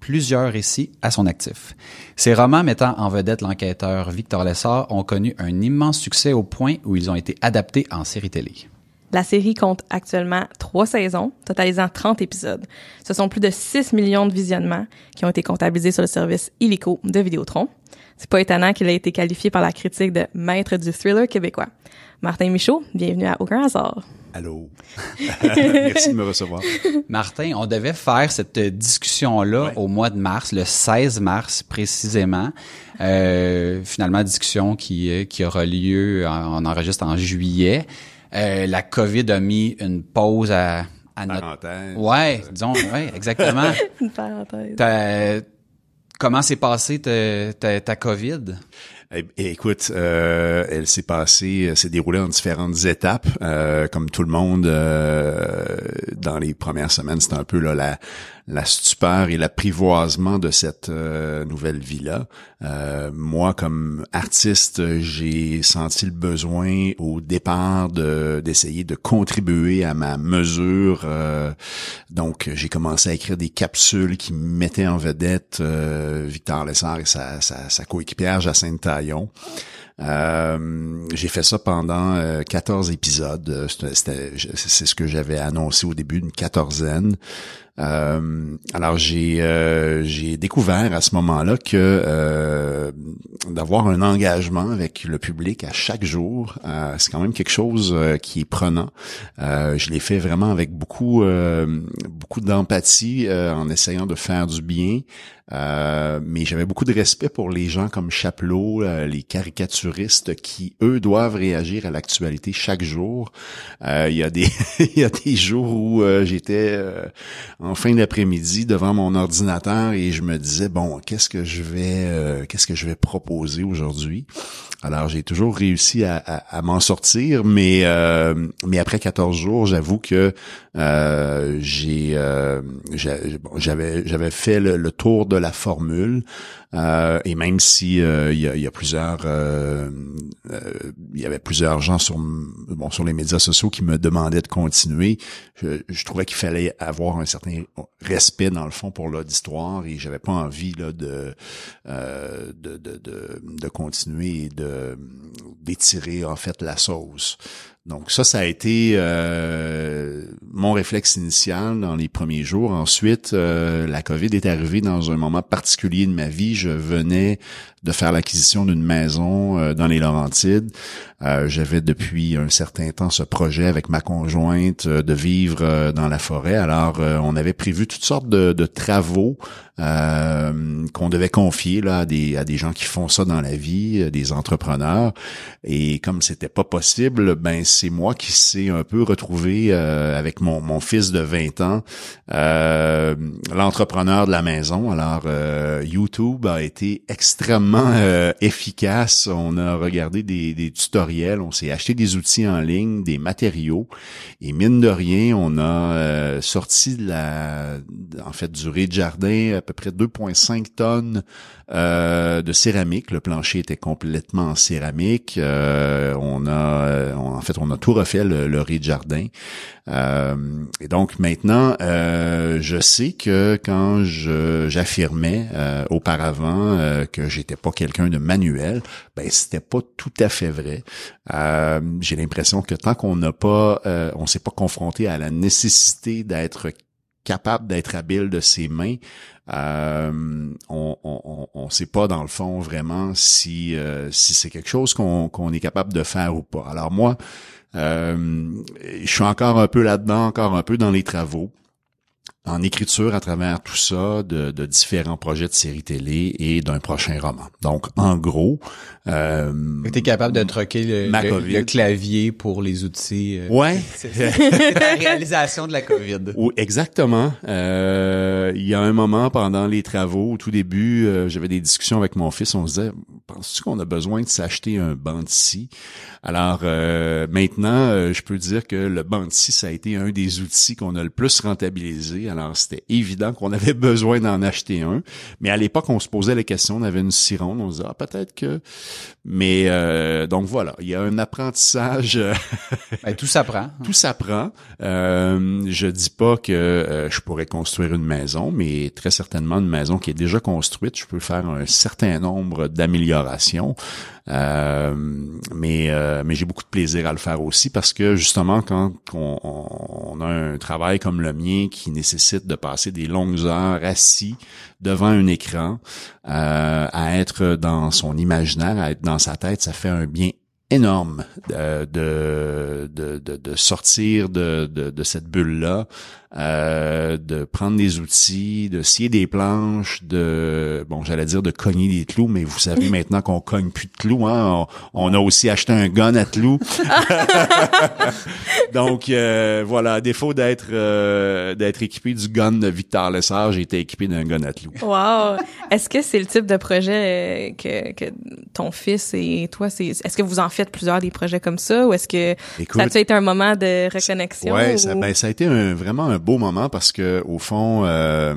plusieurs récits à son actif. Ses romans mettant en vedette l'enquêteur Victor Lessard ont connu un immense succès au point où ils ont été adaptés en série télé. La série compte actuellement trois saisons, totalisant 30 épisodes. Ce sont plus de 6 millions de visionnements qui ont été comptabilisés sur le service illico de Vidéotron. C'est pas étonnant qu'il ait été qualifié par la critique de maître du thriller québécois. Martin Michaud, bienvenue à Aucun hasard. Allô? Merci de me recevoir. Martin, on devait faire cette discussion-là Ouais. au mois de mars, le 16 mars précisément. Euh, finalement, discussion qui, euh, qui aura lieu, en- on enregistre en juillet. Euh, la COVID a mis une pause à, à notre... Parenthèse. Ouais, disons, ouais, exactement. Une parenthèse. Comment s'est passée ta, ta, ta COVID? Eh- eh, écoute, euh, elle s'est passée, elle s'est déroulée en différentes étapes. Euh, comme tout le monde, euh, dans les premières semaines, c'était un peu là, la, la stupeur et l'apprivoisement de cette euh, nouvelle vie-là. Euh, moi, comme artiste, j'ai senti le besoin au départ de d'essayer de contribuer à ma mesure. euh, donc, j'ai commencé à écrire des capsules qui mettaient en vedette Victor Lessard et sa, sa, sa coéquipière Jacinthe Taillon. Euh, j'ai fait ça pendant euh, 14 épisodes. C'est ce que j'avais annoncé au début, une quatorzaine. Euh, alors j'ai euh, j'ai découvert à ce moment-là que euh, d'avoir un engagement avec le public à chaque jour, euh, c'est quand même quelque chose euh, qui est prenant. Euh, je l'ai fait vraiment avec beaucoup beaucoup d'empathie en essayant de faire du bien. Euh, mais j'avais beaucoup de respect pour les gens comme Chapelot, euh, les caricaturistes qui, eux, doivent réagir à l'actualité chaque jour. Il y a des y a des jours où j'étais euh, en fin d'après-midi devant mon ordinateur et je me disais bon, qu'est-ce que je vais euh, qu'est-ce que je vais proposer aujourd'hui? Alors j'ai toujours réussi à, m'en sortir, mais euh, mais après 14 jours, j'avoue que euh, j'ai j'avais j'avais fait le tour de la formule euh, et même si euh, il y, a, y a plusieurs euh, euh, il y avait plusieurs gens sur bon sur les médias sociaux qui me demandaient de continuer je, je trouvais qu'il fallait avoir un certain respect dans le fond pour l'auditoire et j'avais pas envie là de, euh, de, de, de de continuer et de d'étirer en fait la sauce donc ça, ça a été euh, mon réflexe initial dans les premiers jours. Ensuite, euh, la COVID est arrivée dans un moment particulier de ma vie. Je venais de faire l'acquisition d'une maison euh, dans les Laurentides. J'avais depuis un certain temps ce projet avec ma conjointe de vivre dans la forêt. Alors, on avait prévu toutes sortes de travaux euh, qu'on devait confier là à des à des gens qui font ça dans la vie, euh, des entrepreneurs. Et comme c'était pas possible, ben c'est moi qui s'est un peu retrouvé euh, avec mon mon fils de 20 ans, euh, l'entrepreneur de la maison. Alors euh, YouTube a été extrêmement euh, efficace. On a regardé des, des tutoriels, on s'est acheté des outils en ligne, des matériaux, et mine de rien, on a sorti de la, en fait, du rez-de-jardin peu près 2,5 tonnes euh, de céramique. Le plancher était complètement en céramique. Euh, on a, euh, en fait, on a tout refait le, le rez-de-jardin. Euh, et donc maintenant, je sais que quand j'affirmais auparavant que j'étais pas quelqu'un de manuel, ben c'était pas tout à fait vrai. J'ai l'impression que tant qu'on n'a pas, on s'est pas confronté à la nécessité d'être capable d'être habile de ses mains, euh, on, on, sait pas dans le fond vraiment si si c'est quelque chose qu'on qu'on est capable de faire ou pas. Alors moi, je suis encore un peu là-dedans, encore un peu dans les travaux en écriture à travers tout ça de, de différents projets de séries télé et d'un prochain roman. Donc, en gros... Euh, tu es capable de troquer le, clavier pour les outils. Euh, ouais. C'est la réalisation de la COVID. Oui, exactement. Euh, il y a un moment pendant les travaux, au tout début, euh, j'avais des discussions avec mon fils. On se disait, penses-tu qu'on a besoin de s'acheter un banc? Alors, euh, maintenant, je peux dire que le banc ça a été un des outils qu'on a le plus rentabilisé alors, c'était évident qu'on avait besoin d'en acheter un. Mais à l'époque, on se posait la question, on avait une sironde, on se disait, ah, peut-être que... Mais euh, donc voilà, il y a un apprentissage. ben, tout s'apprend. Tout s'apprend. Euh, je dis pas que euh, je pourrais construire une maison, mais très certainement une maison qui est déjà construite, je peux faire un certain nombre d'améliorations. Euh, mais euh, mais j'ai beaucoup de plaisir à le faire aussi parce que justement quand on, a un travail comme le mien qui nécessite de passer des longues heures assis devant un écran, euh, à être dans son imaginaire, à être dans sa tête, ça fait un bien énorme de, de, de, sortir de, de, de cette bulle-là, euh, de prendre des outils, de scier des planches, de bon, j'allais dire de cogner des clous, mais vous savez maintenant qu'on cogne plus de clous. Hein? On, a aussi acheté un gun à clous. Donc euh, voilà, à défaut d'être euh, d'être équipé du gun de Victor Lessard, j'ai été équipé d'un gun à clous. Wow. Est-ce que c'est le type de projet que, que ton fils et toi, c'est est-ce que vous en faites plusieurs des projets comme ça, ou est-ce que ça a été un moment de reconnexion? Ouais, ça, ben, ça a été un, vraiment un beau moment parce que au fond, euh,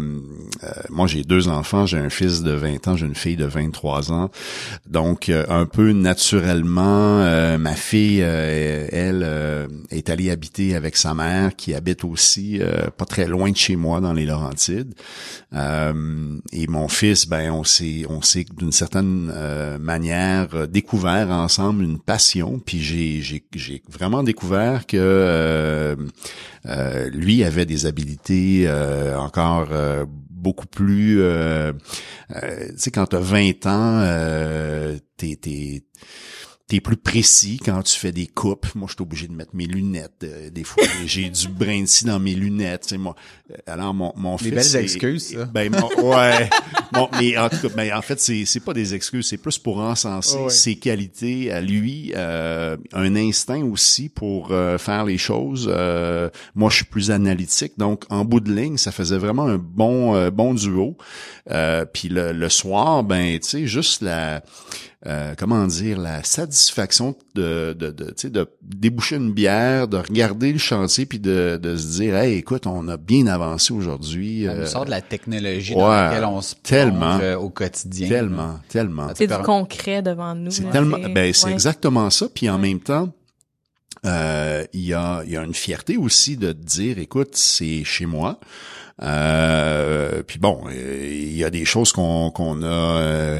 euh, moi j'ai deux enfants, j'ai un fils de 20 ans, j'ai une fille de 23 ans, donc euh, un peu naturellement, ma fille, elle, est allée habiter avec sa mère qui habite aussi pas très loin de chez moi dans les Laurentides, et mon fils, ben on s'est, on s'est d'une certaine manière découvert ensemble une passion, puis j'ai, j'ai, j'ai vraiment découvert que lui avait des habilités euh, encore euh, beaucoup plus euh, tu sais quand tu as 20 ans t'es t'es plus précis quand tu fais des coupes. Moi, je suis obligé de mettre mes lunettes. Euh, des fois, j'ai du brin dans mes lunettes. C'est moi. Euh, alors, mon, mon fils... Des belles excuses, ça. Ben, ouais. bon, mais en tout cas, ben, en fait, c'est, c'est pas des excuses. C'est plus pour encenser ses qualités à lui. Euh, un instinct aussi pour faire les choses. moi, je suis plus analytique. Donc, en bout de ligne, ça faisait vraiment un bon, bon duo. Puis le, le soir, ben, tu sais, juste la euh, comment dire, la satisfaction de, de, de, de déboucher une bière, de regarder le chantier, puis de, de se dire, hey, écoute, on a bien avancé aujourd'hui. On euh, sort de la technologie dans laquelle on se tellement euh, au quotidien. Tellement, tellement. C'est du concret devant nous. C'est tellement, ben c'est exactement ça. Puis en même temps, euh, il y a, y a une fierté aussi de dire, écoute, c'est chez moi. Euh, puis bon, il y a des choses qu'on qu'on a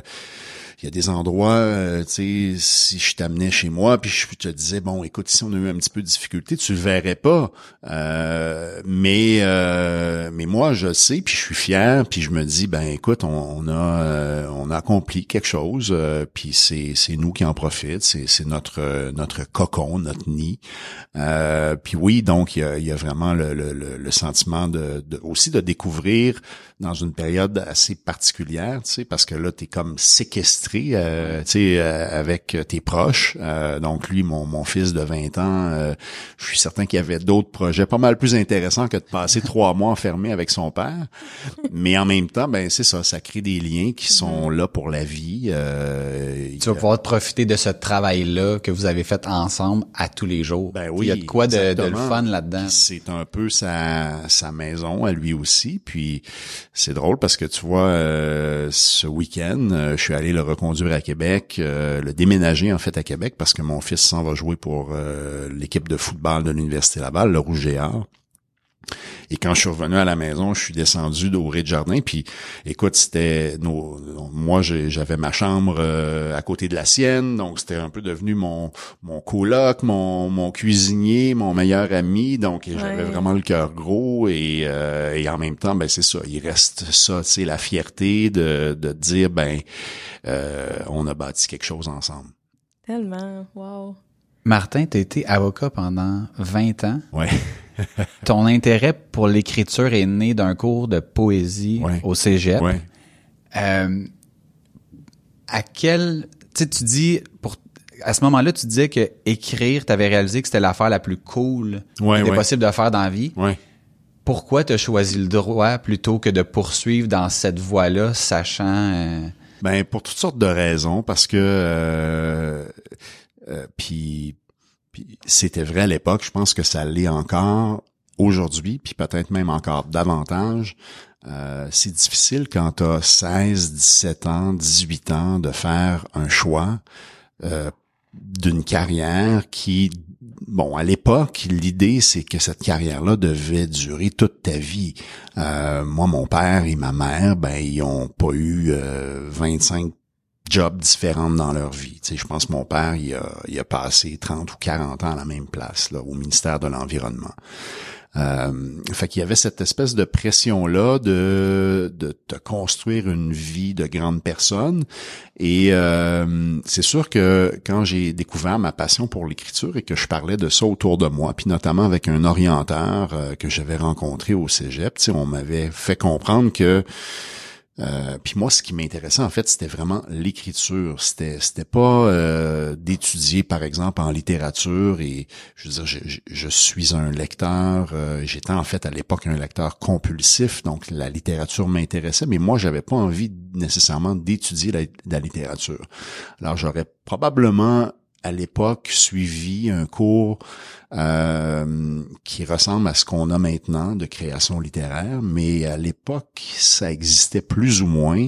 il y a des endroits, euh, tu sais, si je t'amenais chez moi, puis je te disais, bon, écoute, si on a eu un petit peu de difficulté, tu le verrais pas. Euh, mais euh, mais moi, je sais, puis je suis fier, puis je me dis, ben écoute, on, a on a accompli quelque chose, puis c'est c'est nous qui en profitent, c'est c'est notre notre cocon, notre nid. puis oui, donc il y a, y a vraiment le, le, le sentiment de, de, aussi de découvrir dans une période assez particulière, tu sais, parce que là, tu es comme séquestré, euh, tu sais, euh, avec tes proches. Euh, donc lui, mon, mon fils de 20 ans, je suis certain qu'il y avait d'autres projets pas mal plus intéressants que de passer trois mois enfermé avec son père. Mais en même temps, ben c'est ça, ça crée des liens qui sont mm-hmm. là pour la vie. tu vas pouvoir profiter de ce travail-là que vous avez fait ensemble à tous les jours. Ben oui, il y a de quoi de, de le fun là-dedans. C'est un peu sa, sa maison à lui aussi. Puis c'est drôle parce que tu vois, euh, ce week-end, euh, je suis allé le reconduire à Québec, euh, le déménager en fait à Québec parce que mon fils s'en va jouer pour l'équipe de football de l'Université Laval, le Rouge Et quand je suis revenu à la maison, je suis descendu au rez-de-jardin. Puis, écoute, c'était nos, moi, j'avais ma chambre euh, à côté de la sienne, donc c'était un peu devenu mon mon coloc, mon mon cuisinier, mon meilleur ami. Donc, j'avais vraiment le cœur gros et euh, et en même temps, ben c'est ça. Il reste ça, tu sais, la fierté de de dire, ben, euh, on a bâti quelque chose ensemble. Tellement, wow. Martin, tu été avocat pendant 20 ans. Ouais. Ton intérêt pour l'écriture est né d'un cours de poésie au cégep. Ouais. Euh, à quel... Tu tu dis... Pour, à ce moment-là, tu disais que écrire, tu avais réalisé que c'était l'affaire la plus cool ouais, qu'il possible de faire dans la vie. Pourquoi tu as choisi le droit plutôt que de poursuivre dans cette voie-là, sachant... Euh, ben, pour toutes sortes de raisons, parce que... Euh, euh, puis, c'était vrai à l'époque, je pense que ça l'est encore aujourd'hui, puis peut-être même encore davantage. Euh, c'est difficile quand tu as 16, 17 ans, 18 ans de faire un choix euh, d'une carrière qui, bon, à l'époque, l'idée c'est que cette carrière-là devait durer toute ta vie. moi, mon père et ma mère, ben, ils ont pas eu 25 jobs différentes dans leur vie. Tu sais, je pense que mon père, il a, il a passé 30 ou 40 ans à la même place, là, au ministère de l'Environnement. Euh, fait qu'il y avait cette espèce de pression-là de, de te construire une vie de grande personne. Et euh, c'est sûr que quand j'ai découvert ma passion pour l'écriture et que je parlais de ça autour de moi, puis notamment avec un orienteur euh, que j'avais rencontré au Cégep, on m'avait fait comprendre que euh, puis moi, ce qui m'intéressait en fait, c'était vraiment l'écriture. C'était c'était pas euh, d'étudier, par exemple, en littérature. Et je veux dire, je, je, suis un lecteur. Euh, J'étais en fait à l'époque un lecteur compulsif, donc la littérature m'intéressait. Mais moi, j'avais pas envie nécessairement d'étudier la, la littérature. Alors, j'aurais probablement à l'époque suivi un cours euh, qui ressemble à ce qu'on a maintenant de création littéraire, mais à l'époque, ça existait plus ou moins.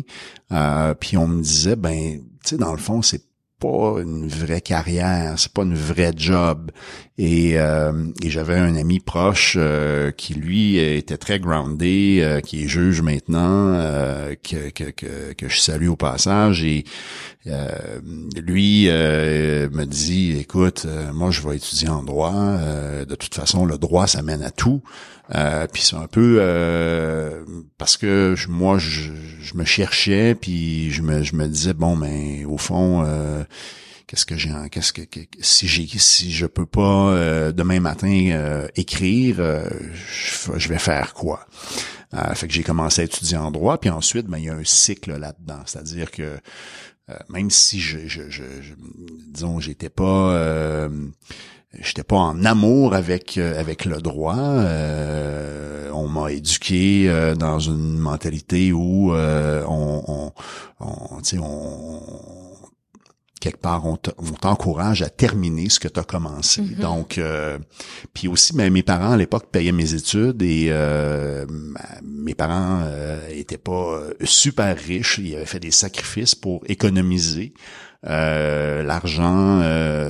Euh, puis on me disait, ben, tu sais, dans le fond, c'est pas une vraie carrière, c'est pas une vraie job. Et, euh, j'avais un ami proche qui lui était très groundé, qui est juge maintenant, que, que, je salue au passage. Et lui me dit, écoute, moi je vais étudier en droit. de toute façon, le droit ça mène à tout. puis c'est un peu parce que moi je, je, me cherchais puis je me, je disais bon mais au fond qu'est-ce que j'ai qu'est-ce que, si j'ai si je peux pas euh, demain matin euh, écrire euh, je, vais faire quoi? Fait que j'ai commencé à étudier en droit puis ensuite ben il y a un cycle là-dedans c'est-à-dire que même si je, je, je, disons j'étais pas j'étais pas en amour avec avec le droit. on m'a éduqué dans une mentalité où on, on, on, on quelque part, on t'encourage à terminer ce que tu as commencé. Mm-hmm. Donc, euh, puis aussi, ben, mes parents à l'époque payaient mes études et euh, mes parents euh, étaient pas super riches. Ils avaient fait des sacrifices pour économiser. l'argent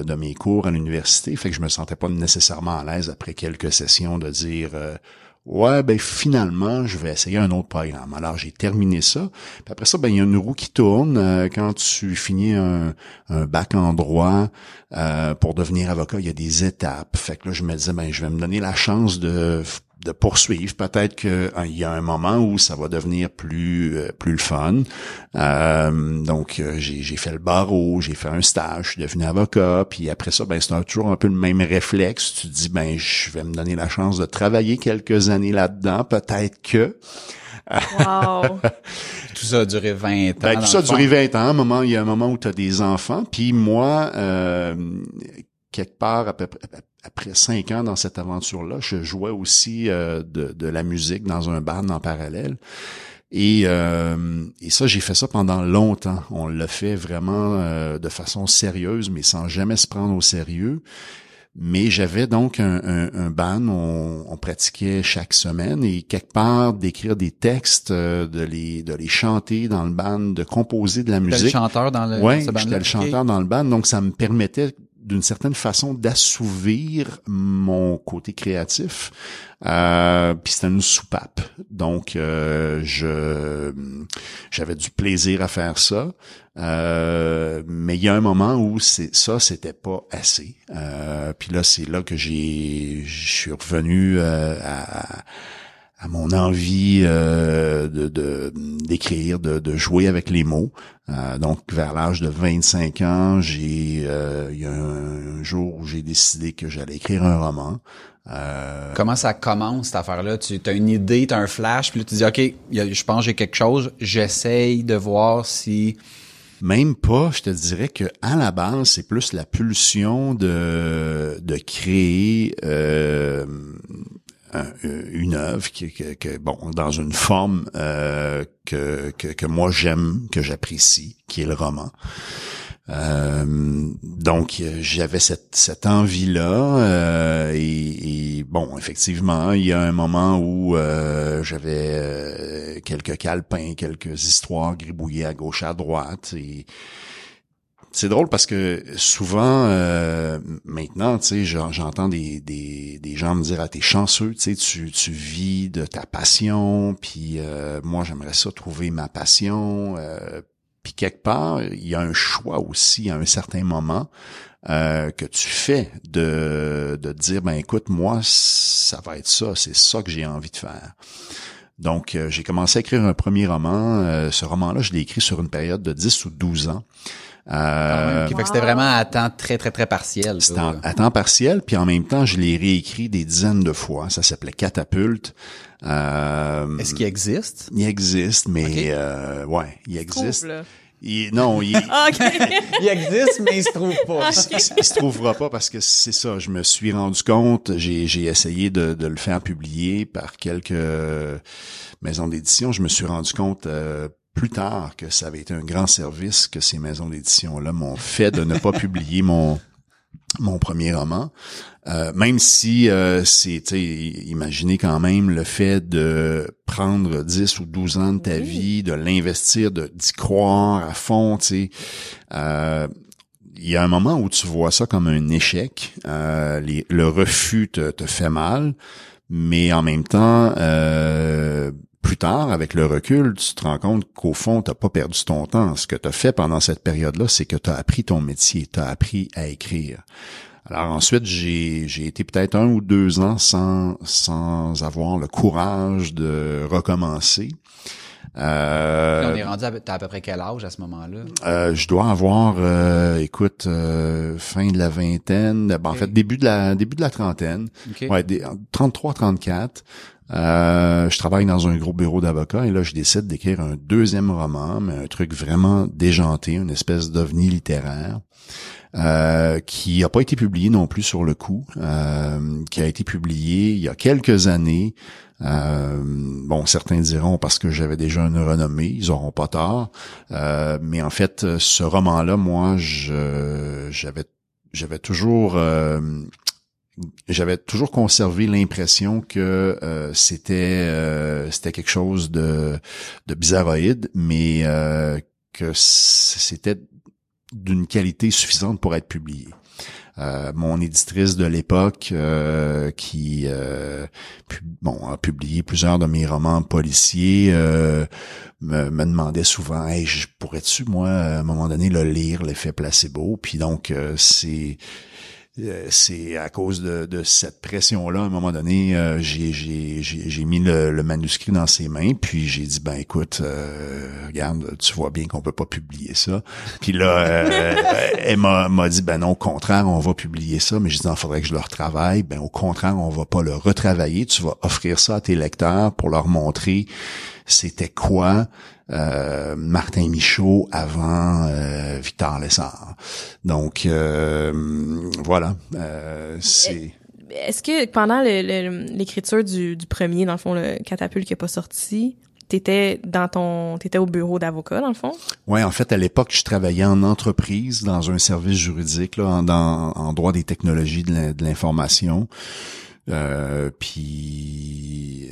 de mes cours à l'université, fait que je me sentais pas nécessairement à l'aise après quelques sessions de dire Ouais, ben finalement, je vais essayer un autre programme. Alors j'ai terminé ça. Puis après ça, ben il y a une roue qui tourne euh, quand tu finis un, un bac en droit euh, pour devenir avocat. Il y a des étapes. Fait que là, je me disais, ben je vais me donner la chance de de poursuivre. Peut-être qu'il hein, y a un moment où ça va devenir plus euh, plus le fun. Euh, donc euh, j'ai fait le barreau, j'ai fait un stage, je suis devenu avocat. Puis après ça, ben c'est toujours un peu le même réflexe. Tu te dis ben je vais me donner la chance de travailler quelques années là-dedans. Peut-être que Wow. tout ça a duré 20 ans. Ben, tout ça a duré 20 ans. Un moment, il y a un moment où tu as des enfants. Puis moi, euh, quelque part, à peu près, après cinq ans dans cette aventure-là, je jouais aussi euh, de, de, la musique dans un band en parallèle. Et, euh, et ça, j'ai fait ça pendant longtemps. On l'a fait vraiment euh, de façon sérieuse, mais sans jamais se prendre au sérieux. Mais j'avais donc un, un, un band, on, on, pratiquait chaque semaine et quelque part d'écrire des textes, de les de les chanter dans le band, de composer de la musique. le chanteur dans le ouais, j'étais le chanteur dans le band, donc ça me permettait d'une certaine façon d'assouvir mon côté créatif. Euh, puis c'était une soupape. Donc euh, je j'avais du plaisir à faire ça. Euh, mais il y a un moment où c'est ça c'était pas assez. Euh, puis là c'est là que j'ai je suis revenu à à mon envie euh, de d'écrire, de, de, jouer avec les mots. Euh, donc vers l'âge de 25 ans, j'ai euh, il y a un, jour où j'ai décidé que j'allais écrire un roman. Comment ça commence cette affaire-là? Tu as une idée, tu as un flash, puis là tu dis OK, je pense que j'ai quelque chose, j'essaye de voir si même pas, je te dirais que à la base, c'est plus la pulsion de de créer euh, une œuvre qui, que, bon dans une forme euh, que, que, que moi j'aime que j'apprécie qui est le roman. Euh, donc j'avais cette, cette envie là et, bon effectivement il y a un moment où j'avais quelques calepins quelques histoires gribouillées à gauche à droite et c'est drôle parce que souvent, euh, maintenant, tu sais, j'entends des, des, des, gens me dire, ah, t'es chanceux, tu vis de ta passion, puis euh, moi, j'aimerais ça trouver ma passion. Euh, puis quelque part, il y a un choix aussi à un certain moment que tu fais de, de dire, ben écoute, moi, ça va être ça, c'est ça que j'ai envie de faire. Donc, j'ai commencé à écrire un premier roman. ce roman-là, je l'ai écrit sur une période de 10 ou 12 ans. Euh, fait que c'était vraiment à temps très, très, très partiel. C'était à temps partiel, puis en même temps, je l'ai réécrit des dizaines de fois. Ça s'appelait Catapulte. Euh, Est-ce qu'il existe? Il existe, mais euh, ouais, il existe. Il, non, il, il existe, mais il se trouve pas. Il, se trouvera pas parce que c'est ça. Je me suis rendu compte, j'ai, j'ai essayé de, de, le faire publier par quelques maisons d'édition. Je me suis rendu compte euh, plus tard que ça avait été un grand service que ces maisons d'édition-là m'ont fait de ne pas publier mon mon premier roman, euh, même si euh, c'est, imaginez quand même le fait de prendre 10 ou 12 ans de ta vie, de l'investir, de d'y croire à fond, tu sais. Euh, il y a un moment où tu vois ça comme un échec. Euh, le refus te, te, fait mal, mais en même temps, euh, plus tard, avec le recul, tu te rends compte qu'au fond, tu n'as pas perdu ton temps. Ce que tu as fait pendant cette période-là, c'est que tu as appris ton métier, tu as appris à écrire. Alors ensuite, j'ai, j'ai été peut-être un ou deux ans sans, sans avoir le courage de recommencer. Euh, on est rendu à, à peu près quel âge à ce moment-là? Euh, je dois avoir, euh, écoute, euh, fin de la vingtaine, ben, en fait début de la début de la trentaine, ouais, 33-34. Euh, je travaille dans un gros bureau d'avocats et là, je décide d'écrire un deuxième roman, mais un truc vraiment déjanté, une espèce d'ovni littéraire. Euh, qui n'a pas été publié non plus sur le coup, euh, qui a été publié il y a quelques années. Bon, certains diront parce que j'avais déjà une renommée, ils auront pas tort. mais en fait, ce roman-là, moi, j'avais j'avais toujours j'avais toujours conservé l'impression que euh, c'était euh, c'était quelque chose de de bizarroïde, mais euh, que c'était d'une qualité suffisante pour être publié. mon éditrice de l'époque qui bon a publié plusieurs de mes romans policiers me, me, demandait souvent hey, je pourrais-tu moi à un moment donné le lire l'effet placebo puis donc c'est euh, c'est à cause de, de cette pression-là, à un moment donné, euh, j'ai mis le, manuscrit dans ses mains, puis j'ai dit, ben écoute, euh, regarde, tu vois bien qu'on peut pas publier ça. Puis là, elle m'a dit, ben non, au contraire, on va publier ça, mais je dis, il faudrait que je le retravaille. Ben au contraire, on va pas le retravailler, tu vas offrir ça à tes lecteurs pour leur montrer c'était quoi euh, Martin Michaud avant euh, Victor Lessard? Donc euh, voilà, c'est. Est-ce que pendant l'écriture du, premier, dans le fond, le catapulte qui n'est pas sorti, t'étais dans ton t'étais au bureau d'avocat dans le fond? Ouais, en fait à l'époque je travaillais en entreprise dans un service juridique là en, en droit des technologies de l'information Euh, puis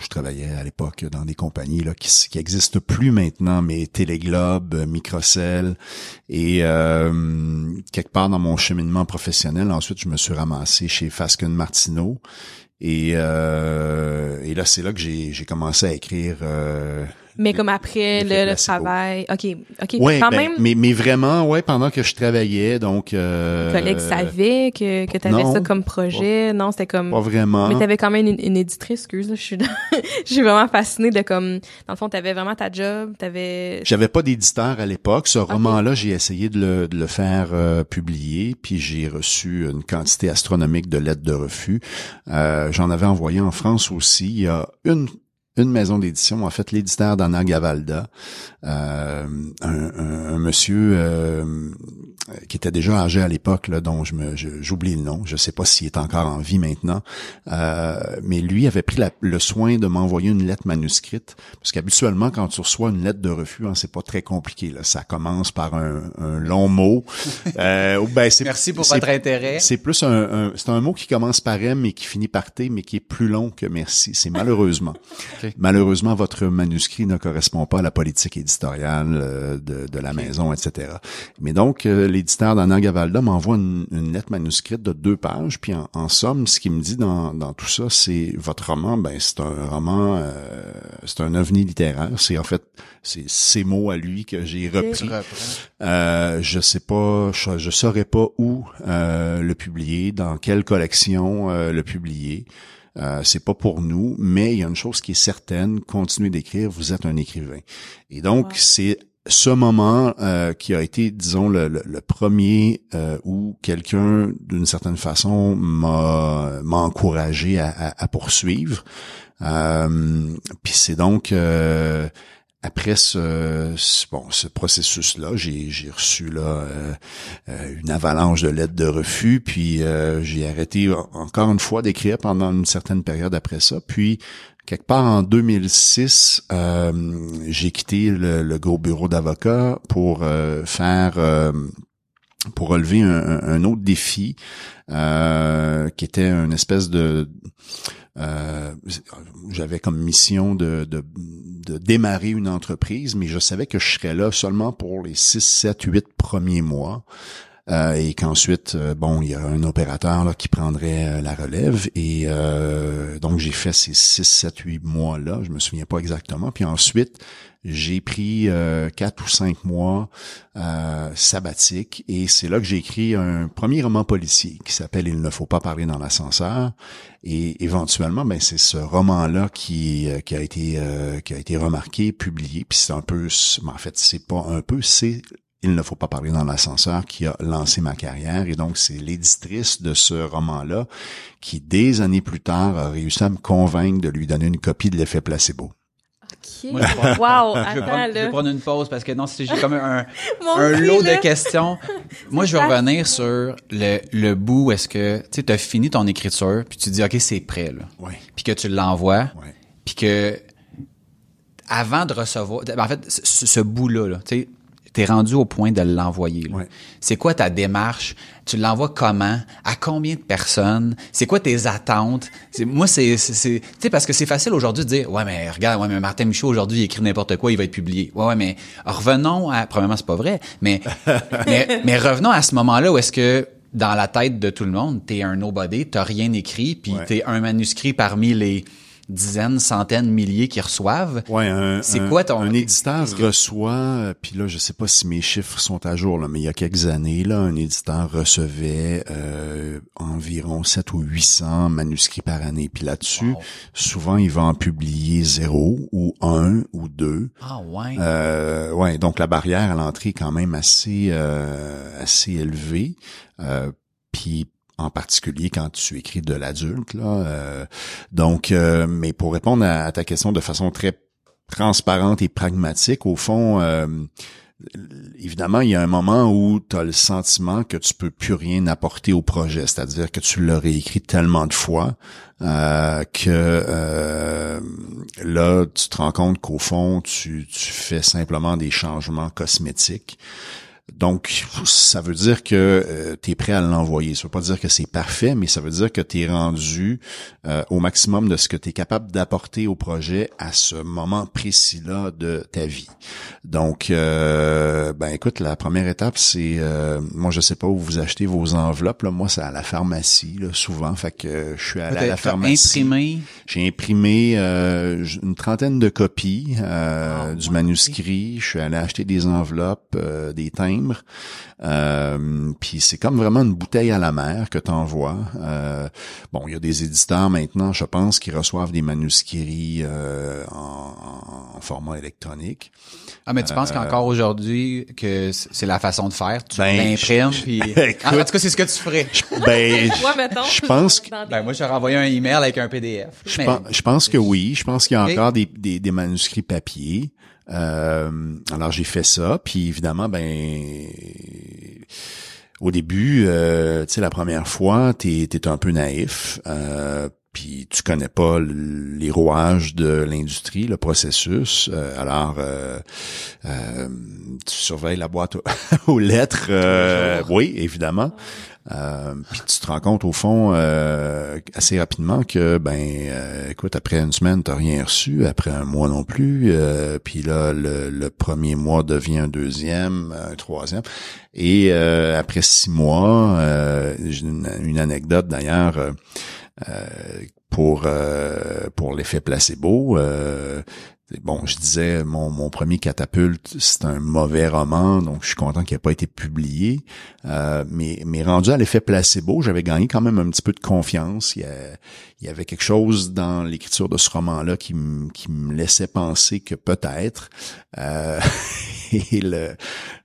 je travaillais à l'époque dans des compagnies là qui qui existent plus maintenant, mais Téléglobe, Microcell et quelque part dans mon cheminement professionnel, ensuite je me suis ramassé chez Fasken Martineau. Et, euh, et là, c'est là que j'ai commencé à écrire euh, mais comme après le, travail, ok, ok, ouais, quand ben, même. Mais, mais vraiment, ouais, pendant que je travaillais, donc. Euh, collègue savait que que t'avais ça comme projet, non, c'était comme. Pas vraiment. Mais t'avais quand même une, éditrice, excuse, je suis, je suis vraiment fascinée de comme, dans le fond, t'avais vraiment ta job, t'avais. J'avais pas d'éditeur à l'époque. Ce roman-là, j'ai essayé de le, de le faire euh, publier, puis j'ai reçu une quantité astronomique de lettres de refus. Euh, J'en avais envoyé en France aussi. Il y a une une maison d'édition, en fait l'éditeur d'Anna Gavalda, euh, un, monsieur euh, qui était déjà âgé à l'époque, là, dont je me j'oublie le nom, je sais pas s'il est encore en vie maintenant, euh, mais lui avait pris le soin de m'envoyer une lettre manuscrite, parce qu'habituellement quand tu reçois une lettre de refus, hein, c'est pas très compliqué, là, ça commence par un, long mot. Euh, ben, Merci pour votre intérêt. C'est plus un, c'est un mot qui commence par M et qui finit par T, mais qui est plus long que merci. C'est malheureusement. Malheureusement, votre manuscrit ne correspond pas à la politique éditoriale euh, de, de la maison, etc. Mais donc, euh, l'éditeur d'Anna Gavalda m'envoie une, lettre manuscrite de deux pages, puis en, somme, ce qu'il me dit dans, dans tout ça, c'est votre roman, ben c'est un roman, euh, c'est un ovni littéraire. C'est en fait, c'est ces mots à lui que j'ai repris. Euh, je sais pas, je, je saurais pas où le publier, dans quelle collection le publier. Euh, c'est pas pour nous, mais il y a une chose qui est certaine, continuez d'écrire, vous êtes un écrivain. Et donc, c'est ce moment euh, qui a été, disons, le, le, premier euh, où quelqu'un, d'une certaine façon, m'a m'a encouragé à, à, à poursuivre. Euh, puis c'est donc après ce, bon ce processus là j'ai reçu là euh, euh, une avalanche de lettres de refus puis euh, j'ai arrêté encore une fois d'écrire pendant une certaine période après ça. Puis quelque part en 2006 j'ai quitté le, gros bureau d'avocat pour faire pour relever un, un, autre défi qui était une espèce de euh, j'avais comme mission de, démarrer une entreprise, mais je savais que je serais là seulement pour les 6, 7, 8 premiers mois. Euh, et qu'ensuite, euh, bon, il y a un opérateur là, qui prendrait la relève. Et donc, j'ai fait ces 6, 7, 8 mois-là, je me souviens pas exactement. Puis ensuite, j'ai pris euh, quatre ou cinq mois euh, sabbatiques et c'est là que j'ai écrit un premier roman policier qui s'appelle Il ne faut pas parler dans l'ascenseur et éventuellement ben c'est ce roman là qui euh, qui a été euh, qui a été remarqué publié puis c'est un peu en fait c'est pas un peu c'est il ne faut pas parler dans l'ascenseur qui a lancé ma carrière et donc c'est l'éditrice de ce roman-là qui des années plus tard a réussi à me convaincre de lui donner une copie de l'effet placebo. OK. wow, je, vais prendre, je vais prendre une pause parce que non, j'ai comme un, un lot de questions. Moi, je vais revenir sur le, le bout est-ce que tu as fini ton écriture, puis tu dis OK, c'est prêt là. Ouais. Puis que tu l'envoies. Ouais. Puis que avant de recevoir en fait ce, ce bout là, là tu sais t'es rendu au point de l'envoyer. C'est quoi ta démarche? Tu l'envoies comment? À combien de personnes? C'est quoi tes attentes? moi, c'est, c'est, tu sais, parce que c'est facile aujourd'hui de dire, ouais, mais regarde, ouais, mais Martin Michaud aujourd'hui, il écrit n'importe quoi, il va être publié. Ouais, ouais, mais revenons à, premièrement, c'est pas vrai, mais, mais, mais revenons à ce moment-là où est-ce que, dans la tête de tout le monde, t'es un nobody, t'as rien écrit, puis t'es un manuscrit parmi les dizaines, centaines, milliers qui reçoivent. Ouais, c'est quoi ton un éditeur reçoit euh, puis là je sais pas si mes chiffres sont à jour là, mais il y a quelques années là, un éditeur recevait euh, environ 7 ou 800 manuscrits par année. Puis là-dessus, souvent il va en publier zéro ou un ou deux. Ah ouais. Euh, ouais, donc la barrière à l'entrée est quand même assez euh, assez élevée. Euh, puis en particulier quand tu écris de l'adulte. Là, euh, donc, euh, mais pour répondre à, ta question de façon très transparente et pragmatique, au fond, euh, évidemment, il y a un moment où tu as le sentiment que tu peux plus rien apporter au projet, c'est-à-dire que tu l'aurais écrit tellement de fois que là, tu te rends compte qu'au fond, tu, tu fais simplement des changements cosmétiques. Donc, ça veut dire que euh, tu es prêt à l'envoyer. Ça veut pas dire que c'est parfait, mais ça veut dire que tu es rendu euh, au maximum de ce que tu es capable d'apporter au projet à ce moment précis-là de ta vie. Donc, euh, ben écoute, la première étape, c'est, moi je sais pas où vous achetez vos enveloppes. Là. Moi, c'est à la pharmacie, là, souvent. Fait que je suis allé à la pharmacie. J'ai imprimé une trentaine de copies ah, du manuscrit. Je suis allé acheter des enveloppes, des timbres euh, puis c'est comme vraiment une bouteille à la mer que tu envoies. Euh, bon, il y a des éditeurs maintenant, je pense, qui reçoivent des manuscrits euh, en, format électronique. Ah, mais tu penses qu'encore aujourd'hui que c'est la façon de faire, tu ben, l'imprimes puis ah, en tout cas c'est ce que tu ferais. Ben, je pense que ben moi j'aurais envoyé un email avec un PDF. Je, pense, que oui, je pense qu'il y a encore des, des, des manuscrits papier. Euh, alors j'ai fait ça, puis évidemment, ben au début, euh, tu sais, la première fois, t'es es un peu naïf, euh, puis tu connais pas les rouages de l'industrie, le processus. Euh, alors, euh, tu surveilles la boîte aux, lettres, oui, évidemment. Euh, puis tu te rends compte au fond euh, assez rapidement que ben euh, écoute après une semaine t'as rien reçu après un mois non plus puis là le, premier mois devient un deuxième un troisième. Et après six mois une, une, anecdote d'ailleurs pour pour l'effet placebo Bon, je disais, mon, mon premier catapulte, c'est un mauvais roman, donc je suis content qu'il n'ait pas été publié. Euh, mais, mais rendu à l'effet placebo, j'avais gagné quand même un petit peu de confiance. Il y, avait quelque chose dans l'écriture de ce roman-là qui, qui me laissait penser que peut-être. Euh, et le,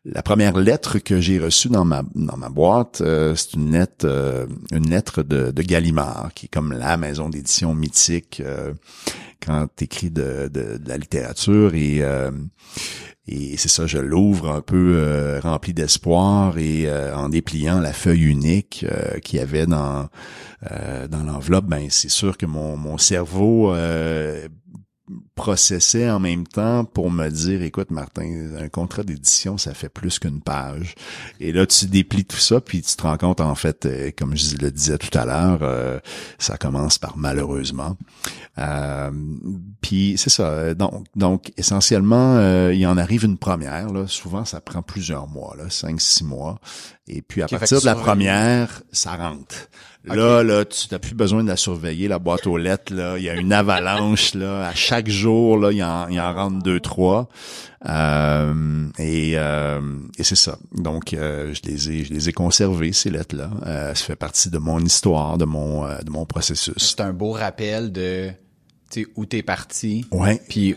la première lettre que j'ai reçue dans ma dans ma boîte, euh, c'est une lettre euh, une lettre de, de Gallimard, qui est comme la maison d'édition mythique quand t'écris de, de, de, la littérature et et c'est ça, je l'ouvre un peu rempli d'espoir et en dépliant la feuille unique qu'il y avait dans dans l'enveloppe, ben c'est sûr que mon, mon cerveau processais en même temps pour me dire écoute Martin un contrat d'édition ça fait plus qu'une page. Et là tu déplies tout ça puis tu te rends compte en fait euh, comme je le disais tout à l'heure euh, ça commence par malheureusement. Euh, puis c'est ça donc donc essentiellement il y en arrive une première là. Souvent ça prend plusieurs mois là cinq six mois. Et puis à partir de la première ça rentre Là, là, tu n'as plus besoin de la surveiller, la boîte aux lettres. Là, il y a une avalanche là. À chaque jour, là, il en, il en rentre deux, trois. Euh, et, euh, et c'est ça. Donc, euh, je les ai, je les ai conservées ces lettres-là. ça fait partie de mon histoire, de mon, de mon processus. C'est un beau rappel de, tu sais, où t'es parti. Ouais. Puis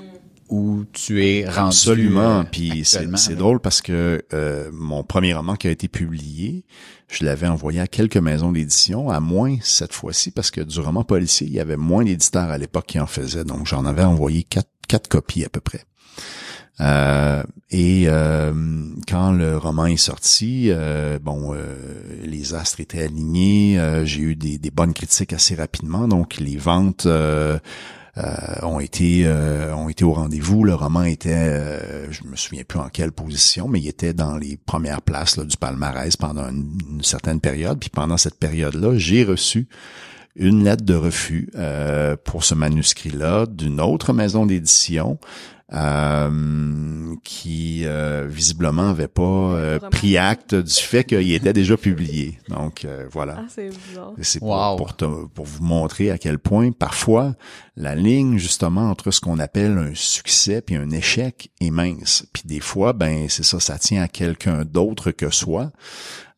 où tu es rendu. Absolument. Puis c'est drôle parce que mon premier roman qui a été publié, je l'avais envoyé à quelques maisons d'édition, à moins cette fois-ci, parce que du roman policier, il y avait moins d'éditeurs à l'époque qui en faisaient, donc j'en avais envoyé quatre, quatre copies à peu près. Euh, et euh, quand le roman est sorti, euh, bon, les astres étaient alignés. J'ai eu des, des, bonnes critiques assez rapidement, donc les ventes euh, ont été euh, ont été au rendez-vous. Le roman était, euh, je me souviens plus en quelle position, mais il était dans les premières places du palmarès pendant une, certaine période. Puis pendant cette période-là, j'ai reçu une lettre de refus pour ce manuscrit-là d'une autre maison d'édition euh, qui euh, visiblement avait pas euh, pris acte du fait qu'il était déjà publié. Donc voilà. Ah, c'est C'est pour, pour, vous montrer à quel point parfois la ligne justement entre ce qu'on appelle un succès puis un échec est mince. Puis des fois, ben c'est ça, ça tient à quelqu'un d'autre que soi.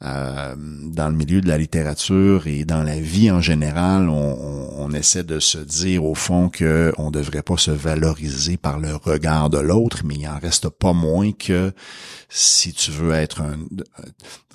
Euh, dans le milieu de la littérature et dans la vie en général, on, essaie de se dire au fond que on devrait pas se valoriser par le regard de l'autre, mais il en reste pas moins que si tu veux être un,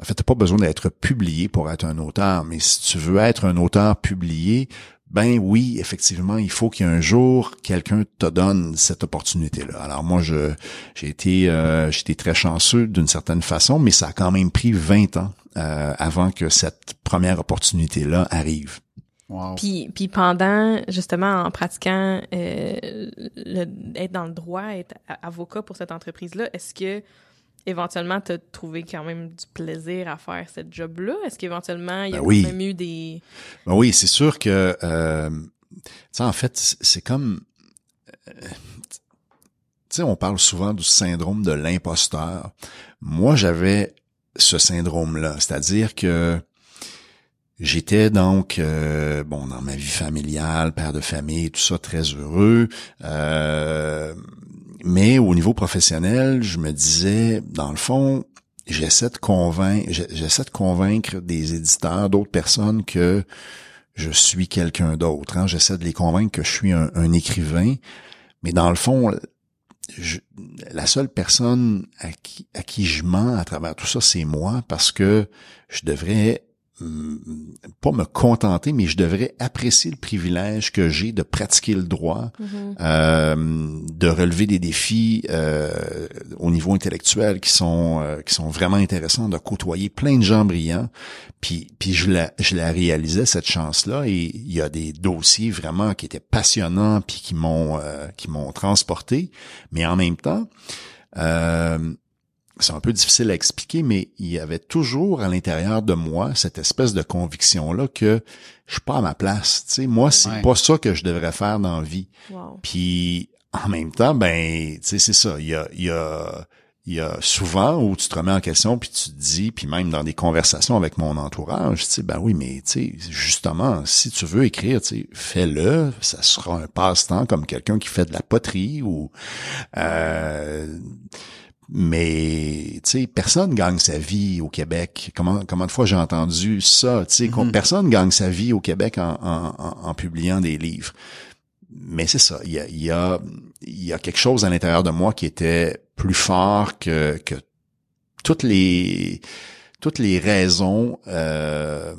en fait, t'as pas besoin d'être publié pour être un auteur, mais si tu veux être un auteur publié, ben oui, effectivement, il faut qu'un jour quelqu'un te donne cette opportunité-là. Alors moi, je j'ai été euh, j'étais très chanceux d'une certaine façon, mais ça a quand même pris 20 ans euh, avant que cette première opportunité-là arrive. Wow. Puis, puis pendant justement en pratiquant euh, le, être dans le droit, être avocat pour cette entreprise-là, est-ce que éventuellement, tu as trouvé quand même du plaisir à faire cette job-là? Est-ce qu'éventuellement, il y a Ben oui. même eu des... Ben oui, c'est sûr que, euh, tu sais, en fait, c'est comme, euh, tu sais, on parle souvent du syndrome de l'imposteur. Moi, j'avais ce syndrome-là, c'est-à-dire que j'étais donc, euh, bon, dans ma vie familiale, père de famille, tout ça, très heureux. Euh, mais au niveau professionnel, je me disais, dans le fond, j'essaie de convaincre, j'essaie de convaincre des éditeurs, d'autres personnes que je suis quelqu'un d'autre. Hein. J'essaie de les convaincre que je suis un, écrivain, mais dans le fond, la seule personne à qui, je mens à travers tout ça, c'est moi, parce que je devrais pas me contenter, mais je devrais apprécier le privilège que j'ai de pratiquer le droit, euh, de relever des défis euh, au niveau intellectuel qui sont euh, qui sont vraiment intéressants, de côtoyer plein de gens brillants. Puis puis je la je la réalisais cette chance là et il y a des dossiers vraiment qui étaient passionnants puis qui m'ont euh, qui m'ont transporté, mais en même temps euh, c'est un peu difficile à expliquer, mais il y avait toujours à l'intérieur de moi cette espèce de conviction-là que je suis pas à ma place. Tu sais, moi, c'est Ouais. pas ça que je devrais faire dans la vie. Wow. Puis en même temps, ben, tu sais, c'est ça. Il y a, il y a, il y a souvent où tu te remets en question puis tu te dis, puis même dans des conversations avec mon entourage, tu sais, ben oui, mais tu sais, justement, si tu veux écrire, tu sais, fais-le. Ça sera un passe-temps comme quelqu'un qui fait de la poterie ou. Euh, mais tu sais, personne gagne sa vie au Québec. Comment comment de fois j'ai entendu ça, tu sais, qu'on- personne gagne sa vie au Québec en, en, en- en publiant des livres. Mais c'est ça, il y a, il y a y a quelque chose à l'intérieur de moi qui était plus fort que que toutes les toutes les raisons euh,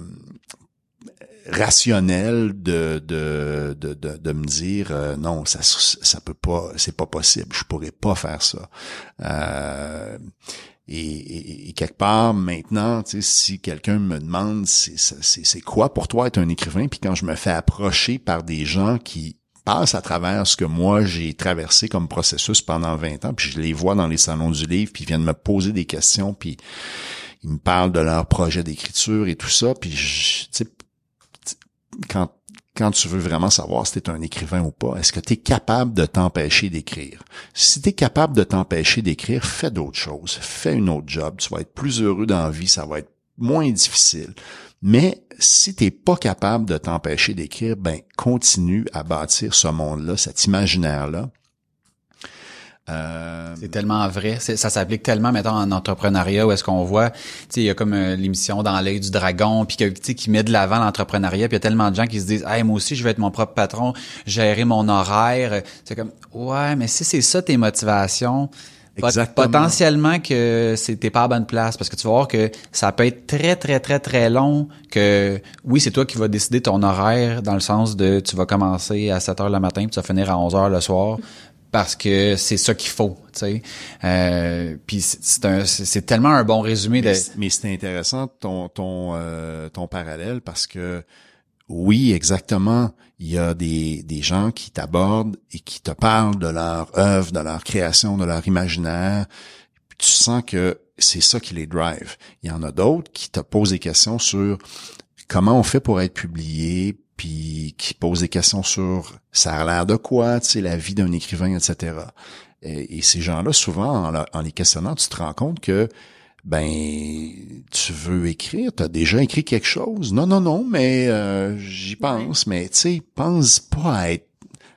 rationnelles de de, de, de, me dire euh, non ça ça peut pas c'est pas possible je pourrais pas faire ça. Euh, et, et- et quelque part maintenant si quelqu'un me demande c'est quoi pour toi être un écrivain puis quand je me fais approcher par des gens qui passent à travers ce que moi j'ai traversé comme processus pendant 20 ans puis je les vois dans les salons du livre puis ils viennent me poser des questions puis ils me parlent de leur projet d'écriture et tout ça puis tu sais quand quand tu veux vraiment savoir si tu es un écrivain ou pas, est-ce que tu es capable de t'empêcher d'écrire? Si tu es capable de t'empêcher d'écrire, fais d'autres choses. Fais une autre job. Tu vas être plus heureux dans la vie. Ça va être moins difficile. Mais si t'es pas capable de t'empêcher d'écrire, ben continue à bâtir ce monde-là, cet imaginaire-là. Euh, C'est tellement vrai. Ça s'applique tellement, mettons, en entrepreneuriat, où est-ce qu'on voit, tu sais, il y a comme euh, l'émission dans l'œil du dragon, puis que, tu sais, qui met de l'avant l'entrepreneuriat, puis il y a tellement de gens qui se disent, hey, moi aussi, je vais être mon propre patron, gérer mon horaire. C'est comme, ouais, mais si c'est ça tes motivations, Exactement. potentiellement que c'est t'es pas à bonne place, parce que tu vas voir que ça peut être très, très, très, très long, que, oui, c'est toi qui vas décider ton horaire, dans le sens de, tu vas commencer à 7 heures le matin, puis tu vas finir à 11 heures le soir, parce que c'est ça qu'il faut. Euh, puis c'est- tellement un bon résumé de. Mais, c'est- intéressant ton ton euh, ton parallèle parce que oui, exactement, il y a des des gens qui t'abordent et qui te parlent de leur œuvre, de leur création, de leur imaginaire. Tu sens que c'est ça qui les drive. Il y en a d'autres qui te posent des questions sur comment on fait pour être publié, puis qui posent des questions sur ça a l'air de quoi, tu sais, la vie d'un écrivain, etc. Et, et ces gens-là, souvent, en, les questionnant, tu te rends compte que ben tu veux écrire, tu as déjà écrit quelque chose. Non, non, non, mais euh, j'y pense. Mais tu sais, pense pas à être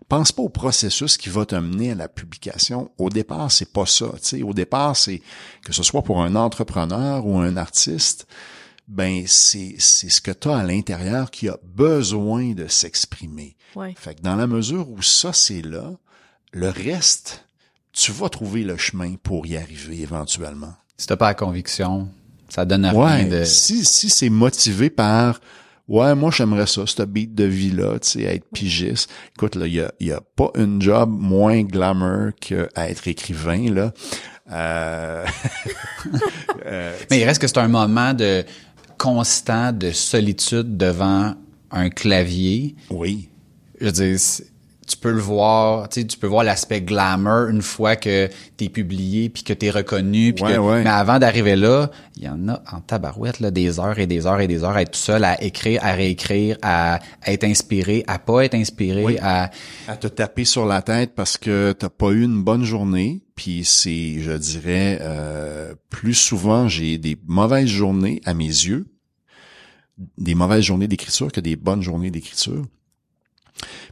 pense pas au processus qui va te mener à la publication. Au départ, c'est pas ça. Tu sais, au départ, c'est que ce soit pour un entrepreneur ou un artiste, ben c'est c'est ce que tu as à l'intérieur qui a besoin de s'exprimer. Ouais. Fait que dans la mesure où ça c'est là, le reste, tu vas trouver le chemin pour y arriver éventuellement. Si t'as pas la conviction, ça donne rien Ouais, de. si si c'est motivé par Ouais, moi j'aimerais ça, ce beat de vie-là, tu sais, être pigiste. Écoute, là, il y a, y a pas une job moins glamour que à être écrivain, là. Euh, euh, Mais il reste que c'est un moment de constant de solitude devant un clavier. oui. Je veux dire, tu peux le voir, tu sais, tu peux voir l'aspect glamour une fois que t'es publié puis que t'es reconnu. puis Ouais, que- ouais. Mais avant d'arriver là, il y en a en tabarouette là, des heures et des heures et des heures à être tout seul, à écrire, à réécrire, à, être inspiré, à pas être inspiré, Oui. à à te taper sur la tête parce que t'as pas eu une bonne journée. Puis c'est, je dirais, euh, plus souvent j'ai des mauvaises journées à mes yeux, des mauvaises journées d'écriture que des bonnes journées d'écriture.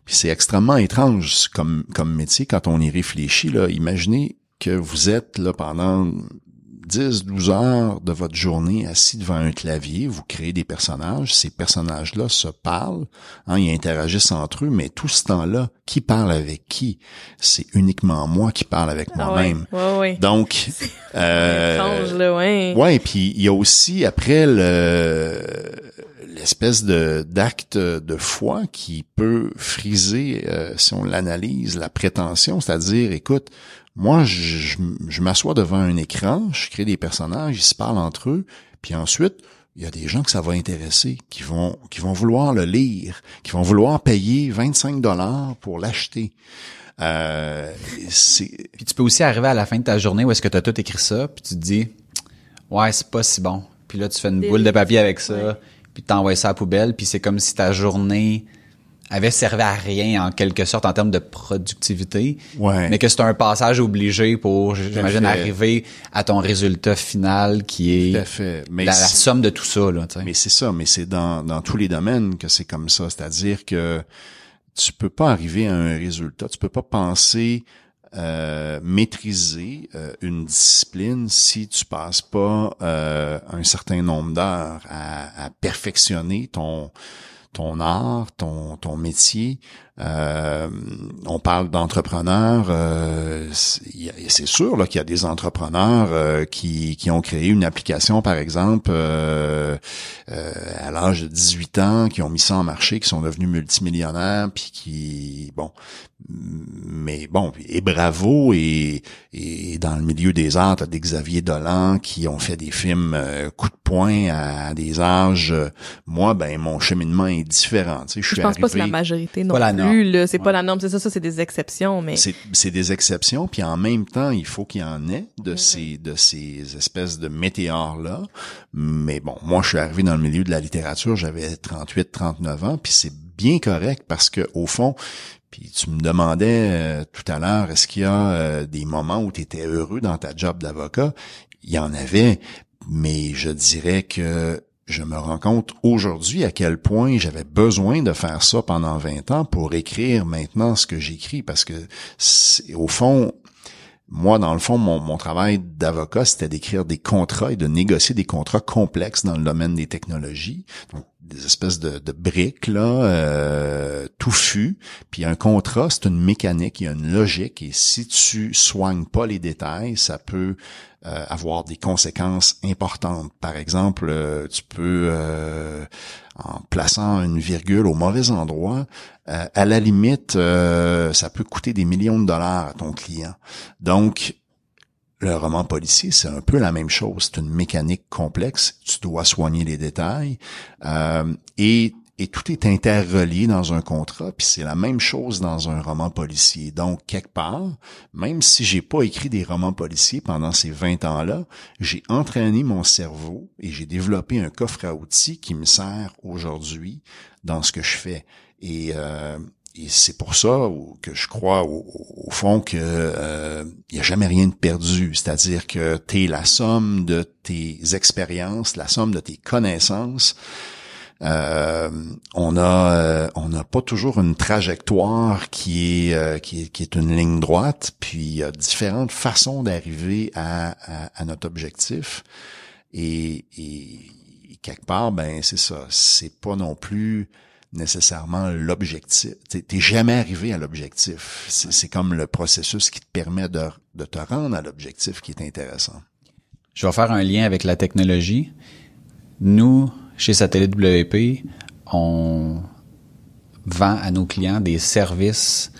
Puis c'est extrêmement étrange comme comme métier quand on y réfléchit. Là, imaginez que vous êtes là pendant 10, 12 heures de votre journée assis devant un clavier, vous créez des personnages, ces personnages-là se parlent, hein, ils interagissent entre eux, mais tout ce temps-là, qui parle avec qui? C'est uniquement moi qui parle avec Ah moi-même. ouais, ouais, ouais. Donc, euh, Étrange, là, ouais. Ouais, puis il y a aussi après le l'espèce de d'acte de foi qui peut friser euh, si on l'analyse la prétention, c'est-à-dire écoute, moi je, je, je m'assois devant un écran, je crée des personnages, ils se parlent entre eux, puis ensuite il y a des gens que ça va intéresser, qui vont qui vont vouloir le lire, qui vont vouloir payer 25 dollars pour l'acheter. Euh, c'est Puis tu peux aussi arriver à la fin de ta journée où est-ce que tu as tout écrit ça, puis tu te dis ouais, c'est pas si bon. Puis là tu fais une Delete. boule de papier avec ça, Ouais. Puis t'envoies ça à la poubelle, puis c'est comme si ta journée avait servi à rien en quelque sorte en termes de productivité, Ouais. mais que c'est un passage obligé pour j'imagine arriver à ton résultat final qui est tout à fait. Mais la, somme de tout ça là. Mais c'est ça, mais c'est dans, dans tous les domaines que c'est comme ça. C'est-à-dire que tu peux pas arriver à un résultat, tu peux pas penser euh, maîtriser euh, une discipline si tu passes pas euh, un certain nombre d'heures à, à perfectionner ton ton art, ton ton métier. Euh, on parle d'entrepreneurs. euh, c'est sûr qu'il y a des entrepreneurs euh, qui qui ont créé une application, par exemple, à l'âge de 18 ans, qui ont mis ça en marché, qui sont devenus multimillionnaires, puis qui bon, mais bon, et bravo et, et dans le milieu des arts, t'as des Xavier Dolan qui ont fait des films euh, coup de poing à, des âges. euh, moi, ben mon cheminement est différent. Tu sais, je Je suis pense pas que c'est la majorité non Pas plus, là. C'est pas la norme, c'est ça, ça, c'est des exceptions, mais. c'est c'est des exceptions, puis en même temps, il faut qu'il y en ait de ces de ces espèces de météores là. Mais bon, moi je suis arrivé dans le milieu de la littérature, j'avais 38 39 ans, puis c'est bien correct parce que au fond, puis tu me demandais euh, tout à l'heure, est-ce qu'il y a euh, des moments où tu étais heureux dans ta job d'avocat? Il y en avait, mais je dirais que je me rends compte aujourd'hui à quel point j'avais besoin de faire ça pendant 20 ans pour écrire maintenant ce que j'écris parce que c'est- au fond moi, dans le fond, mon, mon travail d'avocat, c'était d'écrire des contrats et de négocier des contrats complexes dans le domaine des technologies. Des espèces de, briques, là, euh, touffues. Puis un contrat, c'est une mécanique, il y a une logique. Et si tu soignes pas les détails, ça peut euh, avoir des conséquences importantes. Par exemple, euh, tu peux, euh, en plaçant une virgule au mauvais endroit, à la limite, ça peut coûter des millions de dollars à ton client. Donc, le roman policier, c'est un peu la même chose. C'est une mécanique complexe. Tu dois soigner les détails. Euh, et, tout est interrelié dans un contrat. Puis c'est la même chose dans un roman policier. Donc, quelque part, même si j'ai pas écrit des romans policiers pendant ces 20 ans-là, j'ai entraîné mon cerveau et j'ai développé un coffre à outils qui me sert aujourd'hui dans ce que je fais. Et, euh, et c'est pour ça que je crois au, fond que euh, il y a jamais rien de perdu, c'est-à-dire que tu es la somme de tes expériences, la somme de tes connaissances. Euh, on a euh, on n'a pas toujours une trajectoire qui est, euh, qui est qui est une ligne droite, puis il y a différentes façons d'arriver à, à, à notre objectif. Et, et quelque part ben c'est ça, c'est pas non plus nécessairement l'objectif. T'es jamais arrivé à l'objectif. C'est c'est comme le processus qui te permet de, de te rendre à l'objectif qui est intéressant. Je vais faire un lien avec la technologie. Nous, chez Satellite WP, on vend à nos clients des services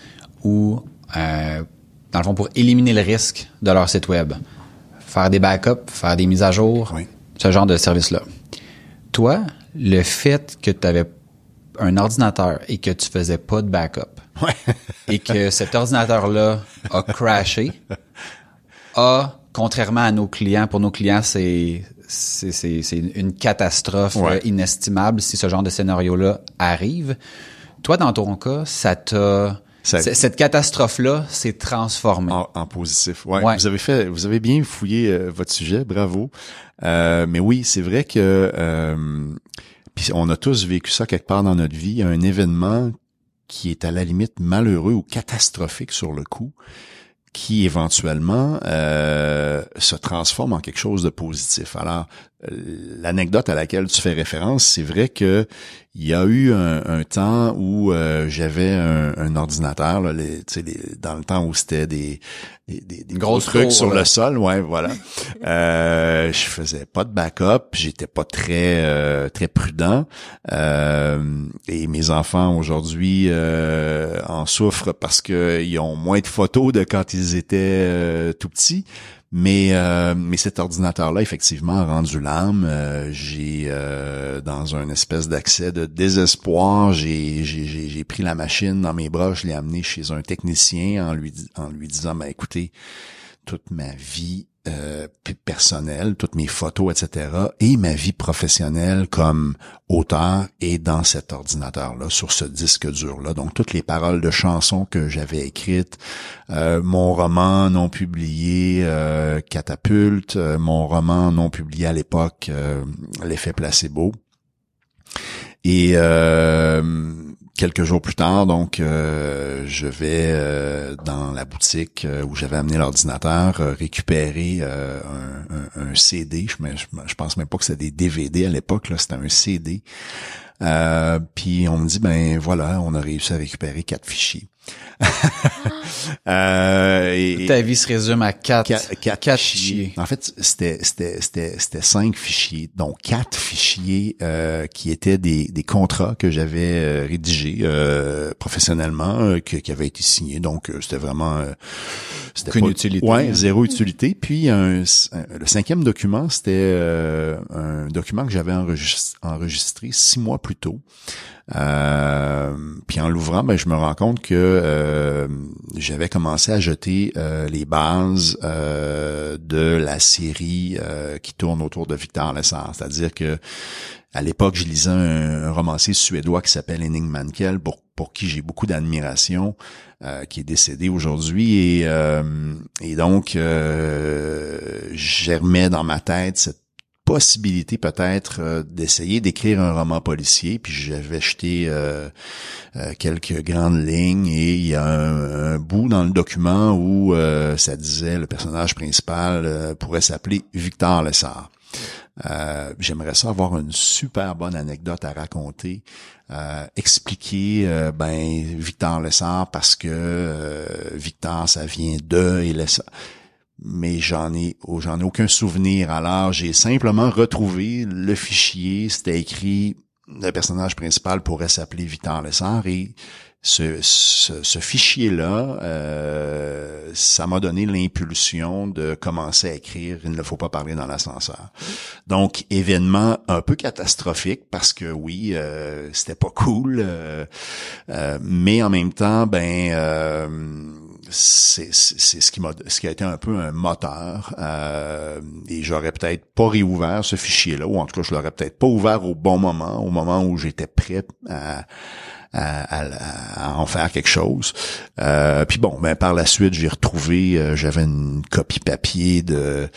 où, euh, dans le fond, pour éliminer le risque de leur site web, faire des backups, faire des mises à jour, Oui. ce genre de service-là. Toi, le fait que tu avais un ordinateur et que tu faisais pas de backup, et que cet ordinateur-là a crashé, a, contrairement à nos clients, pour nos clients, c'est c'est une catastrophe Ouais. inestimable si ce genre de scénario-là arrive. Toi, dans ton cas, ça t'a cette catastrophe-là s'est transformée. En, en positif. Ouais. Ouais. Vous avez fait, vous avez bien fouillé euh, votre sujet, bravo. Euh, mais oui, c'est vrai que euh, on a tous vécu ça quelque part dans notre vie, un événement qui est à la limite malheureux ou catastrophique sur le coup, qui éventuellement euh, se transforme en quelque chose de positif. Alors, l'anecdote à laquelle tu fais référence, c'est vrai que il y a eu un, un temps où euh, j'avais un, un ordinateur, là, les, les- dans le temps où c'était des, des, des, gros trucs tour, sur là. le sol, ouais, voilà. euh, je faisais pas de backup, j'étais pas très euh, très prudent, euh, et mes enfants aujourd'hui euh, en souffrent parce que ils ont moins de photos de quand ils étaient tout petits. Mais euh, mais cet ordinateur-là, effectivement, a rendu l'âme. Euh, j'ai euh, dans un espèce d'accès de désespoir, j'ai pris la machine dans mes bras, je l'ai amené chez un technicien en lui en lui disant, ben écoutez, toute ma vie euh, toutes mes photos, etc., et ma vie professionnelle comme auteur est dans cet ordinateur-là, sur ce disque dur-là. Donc, toutes les paroles de chansons que j'avais écrites, euh, mon roman non publié, euh, Catapulte, euh, mon roman non publié à l'époque, euh, L'effet placebo. Et quelques jours plus tard, donc, euh, je vais euh, dans la boutique euh, où j'avais amené l'ordinateur récupérer un, CD. Je, pense même pas que c'était des DVD à l'époque, là, c'était un CD. Puis on me dit ben voilà, on a réussi à récupérer quatre fichiers. euh, et- Ta vie se résume à quatre, Qua- quatre, quatre fichiers. fichiers. En fait, c'était c'était c'était c'était cinq fichiers, dont quatre fichiers euh, qui étaient des des contrats que j'avais euh, rédigés euh, professionnellement, euh, que- qui avaient été signés. Donc euh, c'était vraiment euh, c'était Aucune pas- utilité, Ouais, zéro utilité. Puis un, un- le cinquième document, c'était euh, un document que j'avais enregistré, enregistré six mois plus tôt. Euh, puis en l'ouvrant, ben, je me rends compte que euh, j'avais commencé à jeter euh, les bases euh, de la série euh, qui tourne autour de Victor Lessard. C'est-à-dire que à l'époque, je lisais un, un romancier suédois qui s'appelle Henning Mankell, pour, pour qui j'ai beaucoup d'admiration, euh, qui est décédé aujourd'hui. Et, euh, et donc, euh, dans ma tête cette possibilité peut-être euh, d'essayer d'écrire un roman policier, puis j'avais jeté euh, euh, quelques grandes lignes et il y a un, bout dans le document où ça disait le personnage principal pourrait s'appeler Victor Lessard. Euh, J'aimerais ça avoir une super bonne anecdote à raconter, euh, expliquer ben Victor Lessard parce que Victor ça vient de et Lessard mais j'en ai j'en ai aucun souvenir. Alors, j'ai simplement retrouvé le fichier, c'était écrit le personnage principal pourrait s'appeler Victor Lessard et ce, ce, ce fichier-là, euh, ça m'a donné l'impulsion de commencer à écrire Il ne faut pas parler dans l'ascenseur. Donc, événement un peu catastrophique parce que oui, euh, c'était pas cool, euh, euh, mais en même temps, ben euh, c'est ce qui m'a ce qui a été un peu un moteur euh, et j'aurais peut-être pas réouvert ce fichier-là ou en tout cas je l'aurais peut-être pas ouvert au bon moment, au moment où j'étais prêt à à, à- à en faire quelque chose. Euh, puis bon, ben par la suite, j'ai retrouvé, euh, j'avais une copie papier de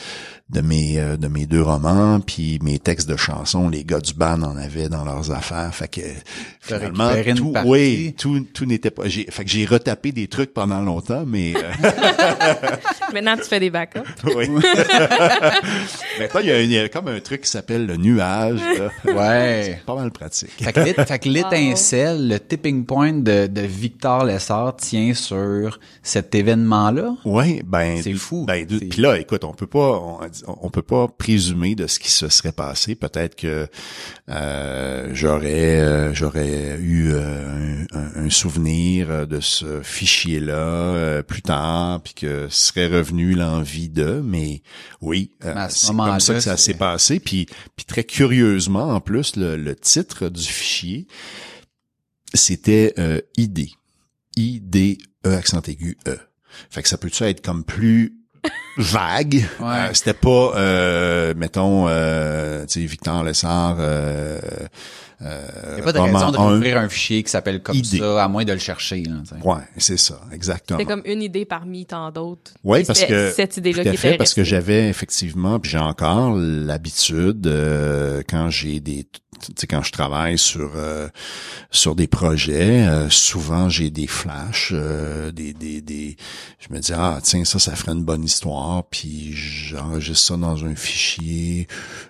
de mes euh, de mes deux romans, puis mes textes de chansons, les gars du band en avaient dans leurs affaires, fait que finalement tout, oui, tout tout n'était pas, j'ai, fait que j'ai retapé des trucs pendant longtemps, mais euh, Maintenant, tu fais des backups. oui. Maintenant, il y, a, il y a comme un truc qui s'appelle le nuage, là. Ouais. pas mal pratique. Fait que, l'é- fait que l'étincelle, le tipping point de, de Victor Lessard tient sur cet événement-là? Oui, ben C'est fou. Ben, puis là, écoute, on peut pas, on, on peut pas présumer de ce qui se serait passé. Peut-être que euh, j'aurais, euh, j'aurais eu euh, un, souvenir de ce fichier-là euh, plus tard, puis que serait revenu l'envie de. Mais oui, euh, Mais à ce c'est comme ça que ça s'est passé. Puis, puis très curieusement, en plus, le, le titre du fichier, c'était euh, idée. I-D-E accent aigu E. Fait que ça peut-tu être comme plus vague. Ouais. Euh, c'était pas, euh, mettons, euh, tu sais, Victor Lessard. Euh, euh, Il n'y a pas de raison de un. rouvrir un fichier qui s'appelle comme idée. ça, à moins de le chercher. Là, tu sais. Ouais, c'est ça, exactement. C'est comme une idée parmi tant d'autres. Oui, parce c'était que cette idée-là qui fait, était parce que j'avais effectivement, puis j'ai encore l'habitude euh, quand j'ai des, sais, quand je travaille sur euh, sur des projets, euh, souvent j'ai des flashs, euh, des des des, je me dis ah tiens ça ça ferait une bonne histoire, puis j'enregistre ça dans un fichier.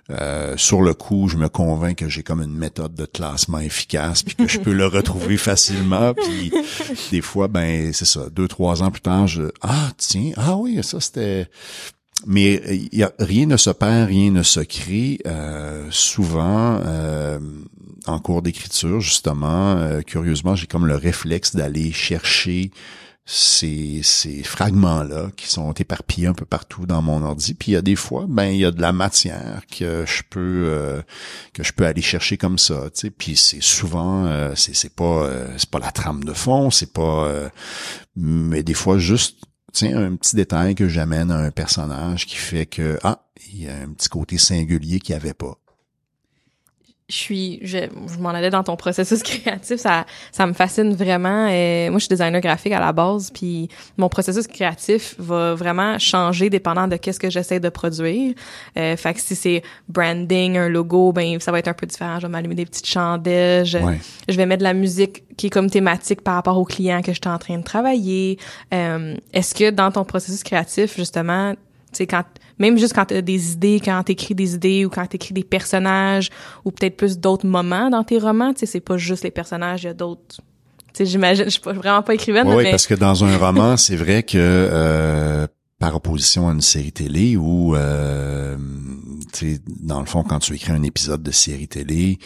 Euh, sur le coup, je me convainc que j'ai comme une méthode de classement efficace, puis que je peux le retrouver facilement, puis des fois ben c'est ça, deux trois ans plus tard, je ah tiens ah oui ça c'était mais euh, y a, rien ne se perd, rien ne se crée. Euh, souvent, euh, en cours d'écriture, justement, euh, curieusement, j'ai comme le réflexe d'aller chercher ces, ces fragments-là qui sont éparpillés un peu partout dans mon ordi. Puis il y a des fois, ben il y a de la matière que je peux euh, que je peux aller chercher comme ça. Tu sais. Puis c'est souvent, euh, c'est c'est pas euh, c'est pas la trame de fond, c'est pas, euh, mais des fois juste tiens, un petit détail que j'amène à un personnage qui fait que ah, il y a un petit côté singulier qu'il n'y avait pas. Je suis je, je m'en allais dans ton processus créatif ça ça me fascine vraiment. Et moi je suis designer graphique à la base puis mon processus créatif va vraiment changer dépendant de qu'est-ce que j'essaie de produire. Euh, fait que si c'est branding un logo ben ça va être un peu différent. Je vais m'allumer des petites chandelles je, Ouais. je vais mettre de la musique qui est comme thématique par rapport au client que je suis en train de travailler. Euh, est-ce que dans ton processus créatif justement tu sais quand même juste quand tu as des idées, quand tu écris des idées ou quand tu écris des personnages ou peut-être plus d'autres moments dans tes romans, tu sais c'est pas juste les personnages, il y a d'autres. Tu sais j'imagine je suis pas- vraiment pas écrivaine Oui, mais parce que dans un roman, c'est vrai que euh, par opposition à une série télé où, euh, tu sais, dans le fond, quand tu écris un épisode de série télé,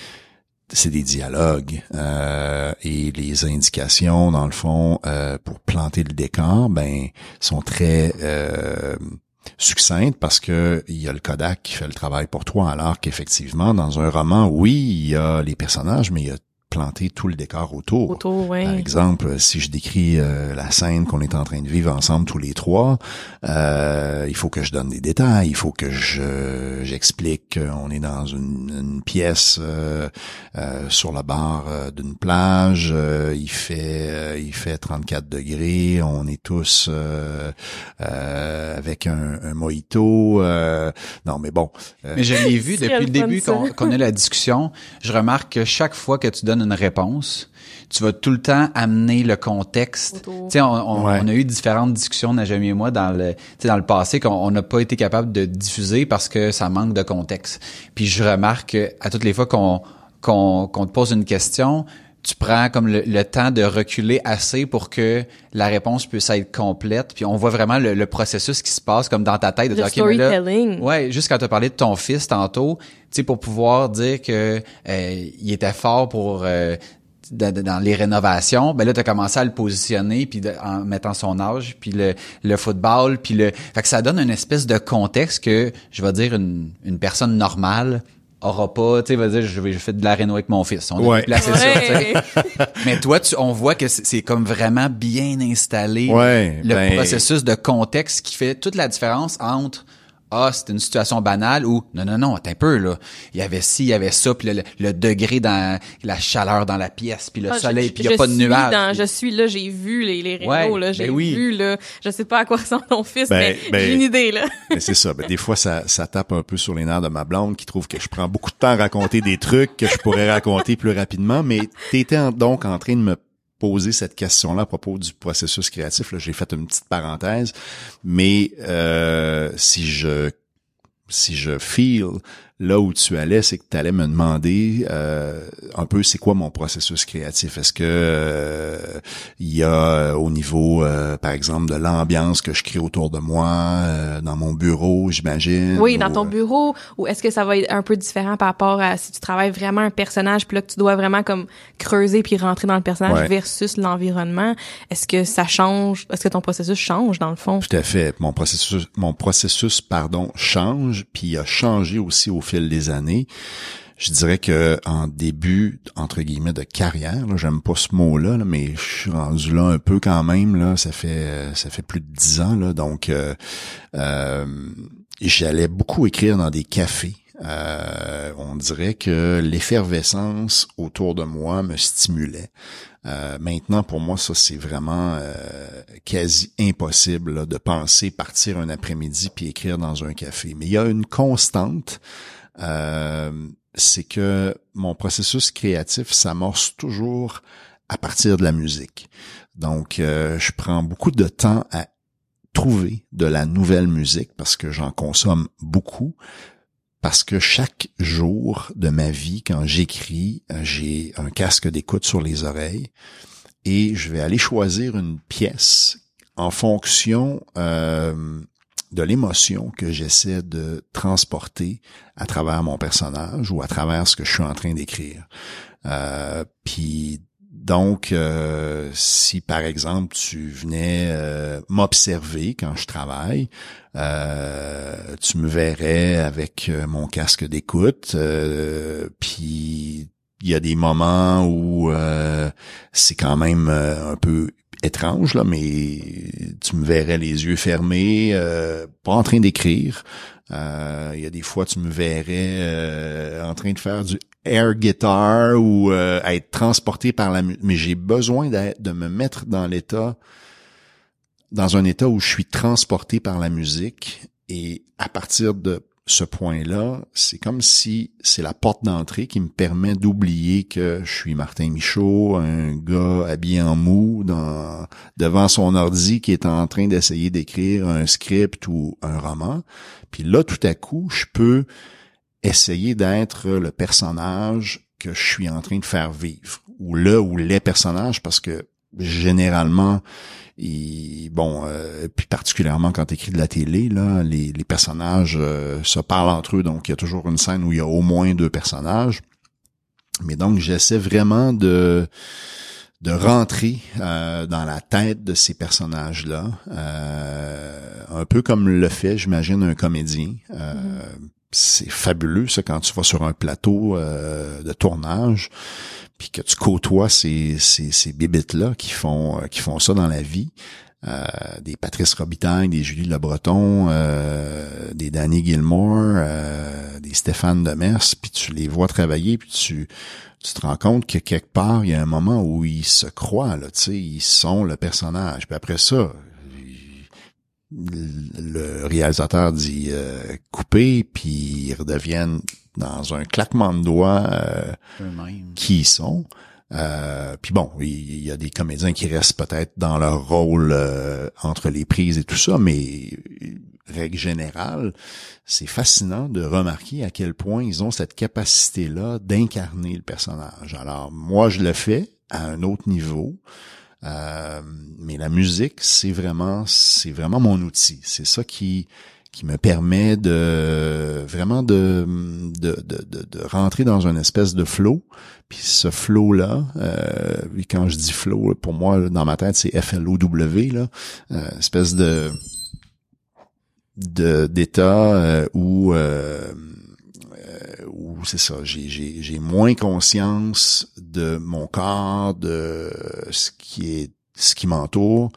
c'est des dialogues euh, et les indications, dans le fond, euh, pour planter le décor, ben, sont très succinctes parce que il y a le Kodak qui fait le travail pour toi, alors qu'effectivement, dans un roman, oui, il y a les personnages, mais il y a planté tout le décor autour. autour ouais Par exemple, si je décris euh, la scène qu'on est en train de vivre ensemble tous les trois, euh, il faut que je donne des détails, il faut que je j'explique qu'on est dans une, une pièce euh, euh, sur la barre euh, d'une plage, euh, il fait euh, il fait 34 degrés, on est tous euh, euh, avec un, un mojito. euh, non, mais bon, euh, Mais je l'ai vu depuis le début qu'on qu'on a la discussion. Je remarque que chaque fois que tu donnes une réponse, tu vas tout le temps amener le contexte. Tu sais, on, on- Ouais. on a eu différentes discussions, Najami et moi, dans le, tu sais, dans le passé, qu'on on n'a pas été capable de diffuser parce que ça manque de contexte. Puis je remarque que à toutes les fois qu'on qu'on qu'on te pose une question, tu prends comme le, le temps de reculer assez pour que la réponse puisse être complète. Puis on voit vraiment le, le processus qui se passe comme dans ta tête. De le dire, mais là, storytelling Ouais, juste quand tu as parlé de ton fils tantôt, tu sais, pour pouvoir dire que euh, il était fort pour euh, dans les rénovations, ben là tu as commencé à le positionner puis de- en mettant son âge, puis le, le football, puis le fait que ça donne une espèce de contexte que je vais dire une, une personne normale aura pas, tu sais, va dire je vais je fais de la réno avec mon fils. On a Ouais. placé ça, tu sais. Ouais. Mais toi, tu, on voit que c'est c'est comme vraiment bien installé Ouais, le ben- processus de contexte qui fait toute la différence entre ah c'est une situation banale ou non non non attends un peu là il y avait ci il y avait ça puis le, le degré dans la chaleur dans la pièce puis le Ah, soleil je- puis il y a pas de nuages dans- puis- je suis là, j'ai vu les, les rénaux, Ouais, là, j'ai ben oui. vu, là. Je sais pas à quoi ressemble ton fils, Ben, mais ben- j'ai une idée, là. Mais c'est ça. Ben, des fois, ça, ça tape un peu sur les nerfs de ma blonde qui trouve que je prends beaucoup de temps à raconter des trucs que je pourrais raconter plus rapidement. Mais t'étais en- donc en train de me poser cette question-là à propos du processus créatif. J'ai fait une petite parenthèse. Mais euh, si je si je feel là où tu allais, c'est que tu allais me demander euh, un peu c'est quoi mon processus créatif? Est-ce que euh, il y a euh, au niveau, euh, par exemple, de l'ambiance que je crée autour de moi, euh, dans mon bureau, j'imagine. Oui, dans ton bureau, ou est-ce que ça va être un peu différent par rapport à si tu travailles vraiment un personnage, puis là que tu dois vraiment comme creuser puis rentrer dans le personnage Ouais. versus l'environnement, est-ce que ça change, est-ce que ton processus change dans le fond? Tout à fait. Mon processus, mon processus, pardon, change, puis il a changé aussi au fil des années. je dirais que en début entre guillemets de carrière, là, j'aime pas ce mot-là, là, mais je suis rendu là un peu quand même. Là, ça fait ça fait plus de dix ans. Là, donc euh, euh, j'allais beaucoup écrire dans des cafés. Euh, on dirait que l'effervescence autour de moi me stimulait. Euh, maintenant, pour moi, ça c'est vraiment euh, quasi impossible de penser partir un après-midi puis écrire dans un café. Mais il y a une constante, c'est que mon processus créatif s'amorce toujours à partir de la musique. Donc, je prends beaucoup de temps à trouver de la nouvelle musique parce que j'en consomme beaucoup parce que chaque jour de ma vie, quand j'écris, euh, j'ai un casque d'écoute sur les oreilles et je vais aller choisir une pièce en fonction euh, de l'émotion que j'essaie de transporter à travers mon personnage ou à travers ce que je suis en train d'écrire. Euh, puis donc, euh, si par exemple tu venais euh, m'observer quand je travaille, euh, tu me verrais avec mon casque d'écoute, puis il y a des moments où c'est quand même un peu étrange là, mais tu me verrais les yeux fermés, pas en train d'écrire. Il y a des fois tu me verrais en train de faire du air guitar ou euh, être transporté par la musique. Mais j'ai besoin de me mettre dans l'état, dans un état où je suis transporté par la musique. Et à partir de ce point-là, c'est comme si c'est la porte d'entrée qui me permet d'oublier que je suis Martin Michaud, un gars habillé en mou devant son ordi qui est en train d'essayer d'écrire un script ou un roman. Puis là, tout à coup, je peux essayer d'être le personnage que je suis en train de faire vivre ou le ou les personnages parce que généralement bon euh, puis particulièrement quand tu écris de la télé là les, les personnages euh, se parlent entre eux. Donc il y a toujours une scène où il y a au moins deux personnages. Mais donc j'essaie vraiment de de rentrer euh, dans la tête de ces personnages-là, un peu comme le fait, j'imagine, un comédien. Mm-hmm. c'est fabuleux ça quand tu vas sur un plateau euh, de tournage puis que tu côtoies ces ces, ces bibites là qui font euh, qui font ça dans la vie euh, des Patrice Robitaille, des Julie Le Breton, des Danny Gilmore, des Stéphane Demers, puis tu les vois travailler, puis tu tu te rends compte que quelque part il y a un moment où ils se croient là, tu sais, ils sont le personnage. Puis après ça, le réalisateur dit euh, couper, puis ils redeviennent dans un claquement de doigts euh, qui ils sont. Euh, puis bon, il y, a des comédiens qui restent peut-être dans leur rôle euh, entre les prises et tout ça, mais règle générale, c'est fascinant de remarquer à quel point ils ont cette capacité-là d'incarner le personnage. Alors moi, je le fais à un autre niveau. Euh, mais la musique, c'est vraiment, c'est vraiment mon outil. C'est ça qui qui me permet de vraiment de de, de, de, rentrer dans une espèce de flow. Puis ce flow là, euh, quand je dis flow, pour moi dans ma tête c'est F L O W là, euh, espèce de de d'état euh, où euh, où c'est ça, j'ai moins conscience de mon corps, de ce qui est ce qui m'entoure,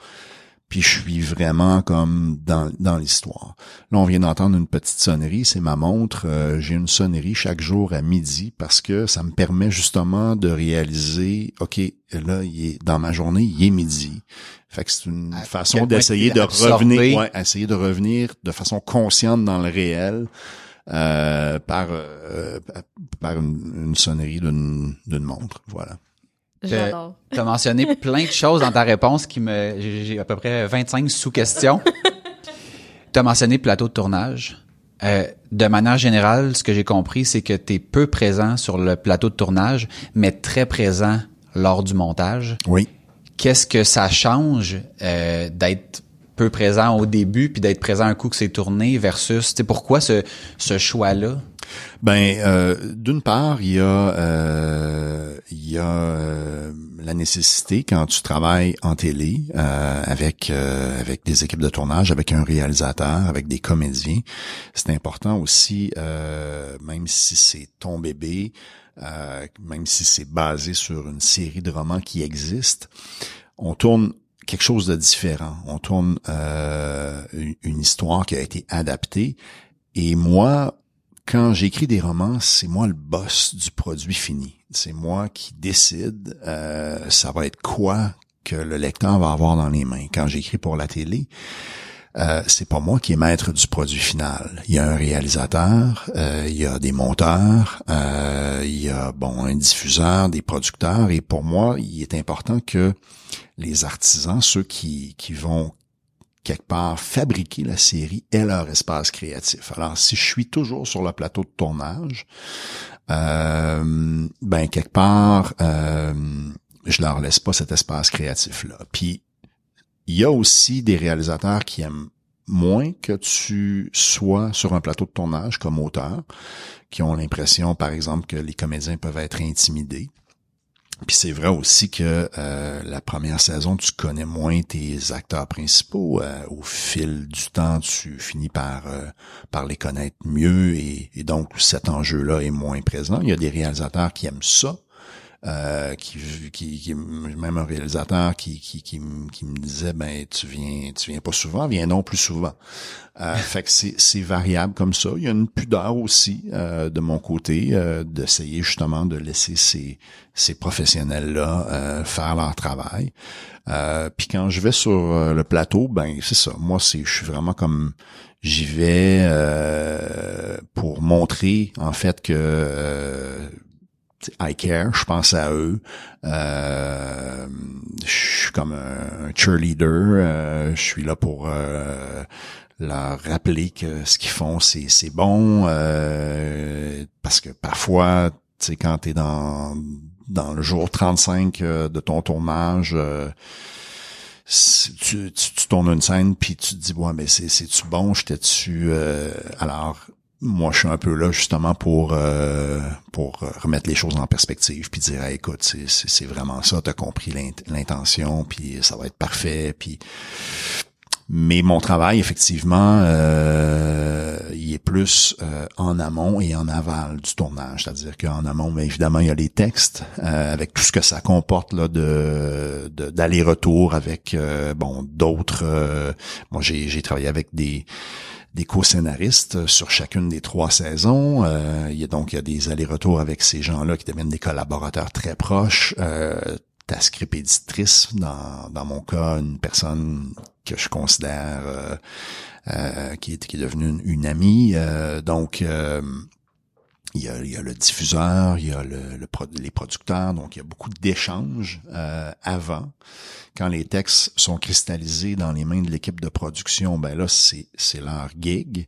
puis je suis vraiment comme dans, dans l'histoire. Là, on vient d'entendre une petite sonnerie, c'est ma montre. Euh, j'ai une sonnerie chaque jour à midi parce que ça me permet justement de réaliser, OK, là, il est, dans ma journée, il est midi. Fait que c'est une façon d'essayer de revenir, ouais, essayer de revenir de façon consciente dans le réel euh, par euh, par une, sonnerie d'une d'une montre. Voilà. J'adore. Tu as mentionné plein de choses dans ta réponse qui me j'ai à peu près 25 sous-questions. tu as mentionné plateau de tournage. Euh, de manière générale, ce que j'ai compris, c'est que tu es peu présent sur le plateau de tournage, mais très présent lors du montage. Oui. Qu'est-ce que ça change euh, d'être peu présent au début puis d'être présent un coup que c'est tourné versus, tu pourquoi ce, ce choix-là? Ben, euh, d'une part, il y a, euh, y a euh, la nécessité quand tu travailles en télé euh, avec euh, avec des équipes de tournage, avec un réalisateur, avec des comédiens. C'est important aussi, euh, même si c'est ton bébé, même si c'est basé sur une série de romans qui existe, on tourne quelque chose de différent. On tourne une histoire qui a été adaptée. Et moi, quand j'écris des romans, c'est moi le boss du produit fini. C'est moi qui décide euh, ça va être quoi que le lecteur va avoir dans les mains. Quand j'écris pour la télé, euh, c'est pas moi qui est maître du produit final. Il y a un réalisateur, euh, il y a des monteurs, euh, il y a bon un diffuseur, des producteurs, et pour moi, il est important que les artisans, ceux qui, qui vont quelque part fabriquer la série et leur espace créatif. Alors, si je suis toujours sur le plateau de tournage, euh, ben quelque part, euh, je leur laisse pas cet espace créatif-là. Puis, il y a aussi des réalisateurs qui aiment moins que tu sois sur un plateau de tournage comme auteur, qui ont l'impression, par exemple, que les comédiens peuvent être intimidés. Puis c'est vrai aussi que euh, la première saison, tu connais moins tes acteurs principaux. Euh, au fil du temps, tu finis par euh, par les connaître mieux et, et donc cet enjeu-là est moins présent. Il y a des réalisateurs qui aiment ça, euh, qui, qui, qui, même un réalisateur qui, qui, qui, qui, me disait ben tu viens tu viens pas souvent viens non plus souvent. Euh, fait que c'est, c'est variable comme ça. Il y a une pudeur aussi euh, de mon côté euh, d'essayer justement de laisser ces ces professionnels là faire leur travail. Puis quand je vais sur le plateau ben c'est ça. Moi c'est je suis vraiment comme j'y vais pour montrer en fait que I care, je pense à eux. Euh, je suis comme un, cheerleader. Euh, je suis là pour euh, leur rappeler que ce qu'ils font, c'est, c'est bon. parce que parfois, tu sais, quand t'es dans dans le jour 35 de ton tournage, tu, tu, tournes une scène puis tu te dis ouais mais c'est c'est tu bon? J'étais dessus alors moi je suis un peu là justement pour euh, pour remettre les choses en perspective puis dire écoute c'est vraiment ça t'as compris l'intention puis ça va être parfait puis mais mon travail effectivement euh, il est plus euh, en amont et en aval du tournage. C'est-à-dire qu'en amont mais évidemment il y a les textes euh, avec tout ce que ça comporte là de d'aller-retour avec bon d'autres moi j'ai j'ai travaillé avec des des co-scénaristes sur chacune des trois saisons. Euh, il y a donc il y a des allers-retours avec ces gens-là qui deviennent des collaborateurs très proches. Euh, ta script éditrice, dans, dans mon cas, une personne que je considère euh, euh qui, est, qui est devenue une, une amie. Euh, donc il y, a, il y, a, le diffuseur, il y a le, les producteurs, donc il y a beaucoup d'échanges euh, avant. Quand les textes sont cristallisés dans les mains de l'équipe de production, ben là, c'est, leur gig.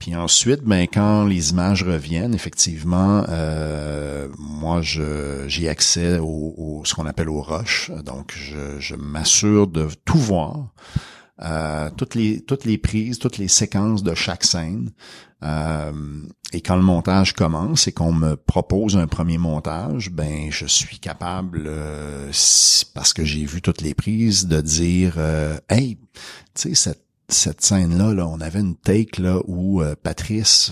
Puis ensuite, ben quand les images reviennent, effectivement, euh, moi j'ai accès au, au, ce qu'on appelle au rush. Donc je, je m'assure de tout voir. Euh, toutes les toutes les prises, toutes les séquences de chaque scène. Euh, et quand le montage commence et qu'on me propose un premier montage, ben je suis capable, euh, parce que j'ai vu toutes les prises, de dire euh, Hey, tu sais, cette cette scène-là, là, on avait une take là où Patrice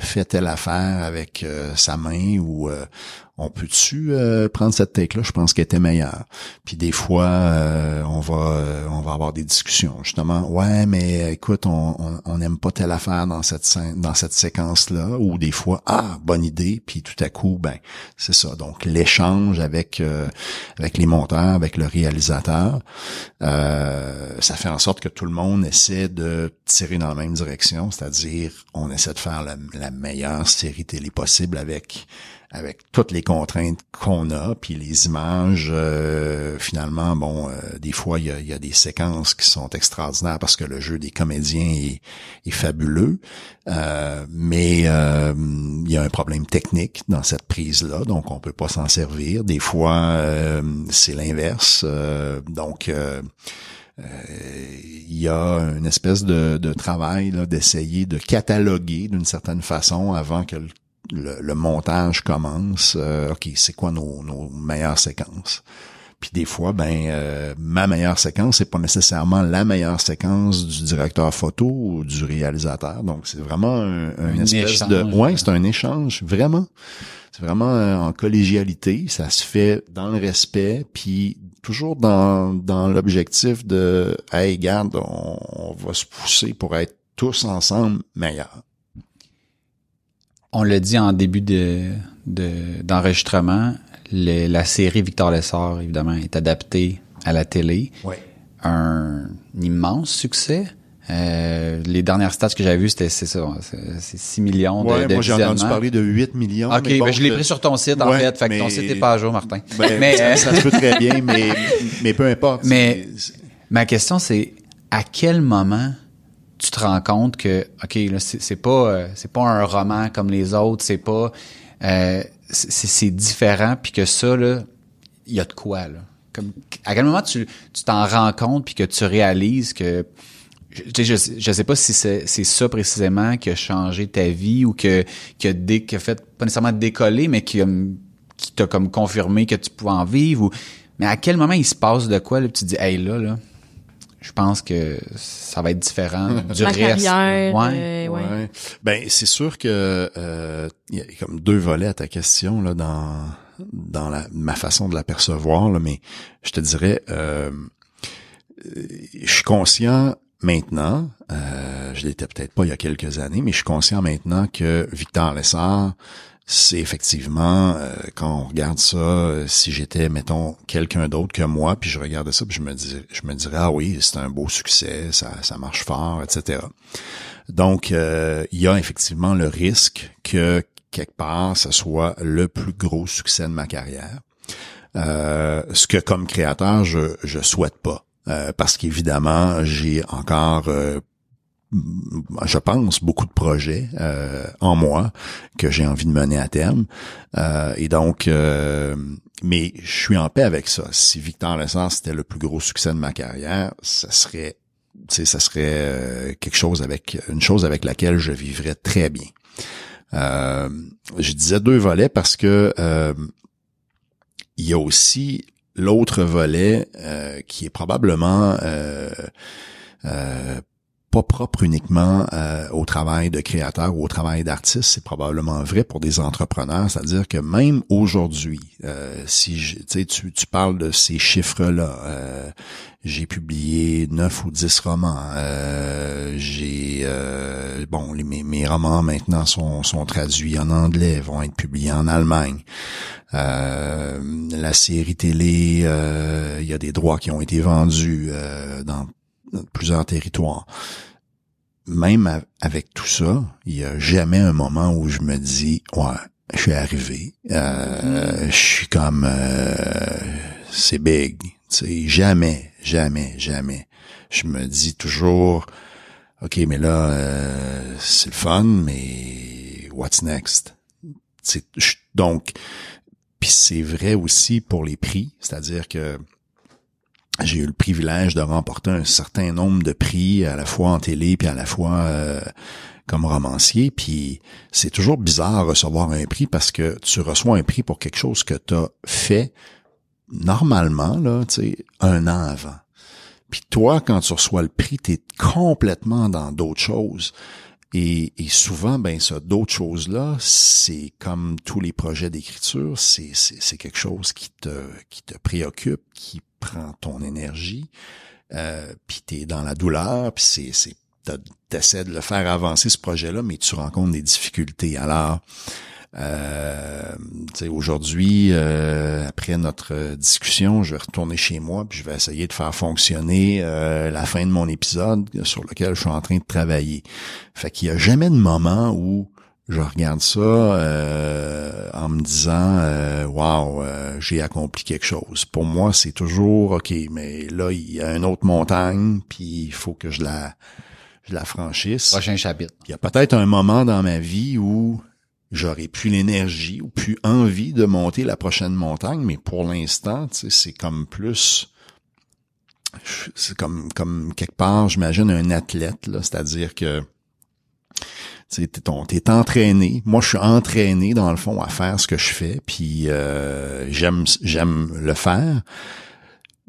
fait telle affaire avec sa main ou on peut-tu euh, prendre cette take-là? Je pense qu'elle était meilleure. Puis des fois, euh, on va euh, on va avoir des discussions. Justement, ouais, mais écoute, on n'aime pas telle affaire dans cette dans cette séquence-là. Ou des fois, ah, bonne idée. Puis tout à coup, ben, c'est ça. Donc l'échange avec avec les monteurs, avec le réalisateur, ça fait en sorte que tout le monde essaie de tirer dans la même direction, c'est-à-dire on essaie de faire la, la meilleure série télé possible avec avec toutes les contraintes qu'on a, puis les images, euh, finalement, bon, euh, des fois, il y a, des séquences qui sont extraordinaires parce que le jeu des comédiens est, est fabuleux, euh, mais il y a un problème technique dans cette prise-là, donc on peut pas s'en servir. Des fois, c'est l'inverse, donc... il y a une espèce de, de travail d'essayer de cataloguer d'une certaine façon avant que le le, le montage commence. euh, ok, c'est quoi nos, nos meilleures séquences? Puis des fois, ben euh, ma meilleure séquence c'est pas nécessairement la meilleure séquence du directeur photo ou du réalisateur. Donc c'est vraiment un, un espèce échange, de ouais, ouais. c'est un échange vraiment. C'est vraiment euh, en collégialité, ça se fait dans le respect, puis toujours dans, dans l'objectif de Hey, garde, on, on va se pousser pour être tous ensemble meilleurs. On l'a dit en début de de- d'enregistrement, le- la série Victor Lessard, évidemment, est adaptée à la télé. Ouais. Un immense succès. Euh, les dernières stats que j'avais vues, c'était c'est ça, c'est c'est 6 millions de, Ouais, de moi j'ai entendu parler de 8 millions. OK, mais bon, ben je l'ai pris sur ton site, en Ouais, fait. Fait que ton site n'est pas à jour, Martin. Ben, mais, ça, ça se peut très bien, mais, mais peu importe. Mais- Ma question, c'est à quel moment tu te rends compte que, OK, là, c'est pas, euh, c'est pas un roman comme les autres, c'est pas, euh, c'est différent, puis que ça, là, il y a de quoi, là. Comme, à quel moment tu tu t'en rends compte, puis que tu réalises que, je, je, je sais pas si c'est ça précisément qui a changé ta vie ou que qui a, dé, qui a fait pas nécessairement décoller, mais qui, a- qui t'a comme confirmé que tu pouvais en vivre. Ou, mais à quel moment il se passe de quoi là, tu dis, hey là là, je pense que ça va être différent du Ma reste. carrière, Ouais. euh, ouais. Ouais. Ben c'est sûr que euh, il y a comme deux volets à ta question là dans dans la, ma façon de la percevoir là, mais je te dirais euh, euh, je suis conscient maintenant, euh, je l'étais peut-être pas il y a quelques années, mais je suis conscient maintenant que Victor Lessard, c'est effectivement euh, quand on regarde ça, euh, si j'étais mettons quelqu'un d'autre que moi, puis je regardais ça, puis je me dirais ah oui, c'est un beau succès, ça marche fort, etc. Donc euh, il y a effectivement le risque que quelque part ce soit le plus gros succès de ma carrière. Euh, ce que comme créateur je je souhaite pas parce qu'évidemment j'ai encore je pense beaucoup de projets euh, en moi que j'ai envie de mener à terme. Euh, et donc euh, mais je suis en paix avec ça. Si Victor Lessard c'était le plus gros succès de ma carrière ça serait tu sais ça serait euh, quelque chose avec une chose avec laquelle je vivrais très bien. Euh, je disais deux volets parce que euh, il y a aussi l'autre volet euh, qui est probablement euh, euh, pas propre uniquement euh, au travail de créateur ou au travail d'artiste, c'est probablement vrai pour des entrepreneurs, c'est-à-dire que même aujourd'hui, euh, si je, tu, tu parles de ces chiffres-là, euh, j'ai publié neuf ou dix romans, euh, j'ai euh, bon mes, mes romans maintenant sont, sont traduits en anglais, vont être publiés en Allemagne. Euh, la série télé, il y a des droits qui ont été vendus dans plusieurs territoires. Même avec tout ça, il y a jamais un moment où je me dis, ouais, je suis arrivé, euh, je suis comme, euh, c'est big. Tu sais, jamais, jamais, jamais. Je me dis toujours, ok, mais là, euh, c'est le fun, mais what's next? Donc, puis c'est vrai aussi pour les prix, c'est-à-dire que j'ai eu le privilège de remporter un certain nombre de prix à la fois en télé puis à la fois euh, comme romancier puis c'est toujours bizarre recevoir un prix parce que tu reçois un prix pour quelque chose que tu as fait normalement là, tu sais, un an avant. Puis toi quand tu reçois le prix, tu es complètement dans d'autres choses. Et, et souvent, ben ça, d'autres choses-là, c'est comme tous les projets d'écriture, c'est, c'est, c'est quelque chose qui te, qui te préoccupe, qui prend ton énergie, euh, puis t'es dans la douleur, puis c'est, c'est, t'essaies de le faire avancer ce projet-là, mais tu rencontres des difficultés. Alors, euh, aujourd'hui, euh, après notre discussion, je vais retourner chez moi puis je vais essayer de faire fonctionner euh, la fin de mon épisode sur lequel je suis en train de travailler. Fait qu'il y a jamais de moment où je regarde ça euh, en me disant euh, wow euh, j'ai accompli quelque chose. Pour moi c'est toujours ok mais là il y a une autre montagne puis il faut que je la je la franchisse. Prochain chapitre. il y a peut-être un moment dans ma vie où j'aurais plus l'énergie ou plus envie de monter la prochaine montagne, mais pour l'instant, tu sais, c'est comme plus c'est comme comme quelque part, j'imagine un athlète là, c'est-à-dire que tu Tu t'es entraîné. Moi, je suis entraîné dans le fond à faire ce que je fais, puis euh, j'aime j'aime le faire.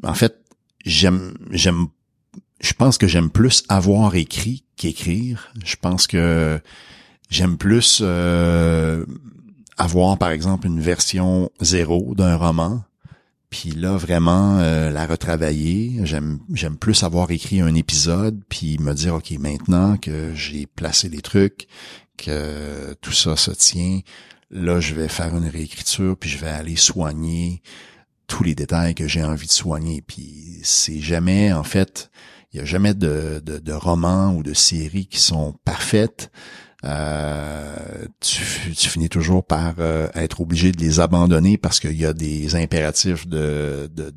En fait, j'aime j'aime je pense que j'aime plus avoir écrit qu'écrire. Je pense que j'aime plus euh, avoir par exemple une version zéro d'un roman puis là vraiment euh, la retravailler. J'aime plus avoir écrit un épisode puis me dire ok maintenant que j'ai placé les trucs que tout ça se tient là je vais faire une réécriture puis je vais aller soigner tous les détails que j'ai envie de soigner. Puis c'est jamais en fait il y a jamais de, de, de romans ou de séries qui sont parfaites euh, tu, finis toujours par euh, être obligé de les abandonner parce qu'il y a des impératifs de, de,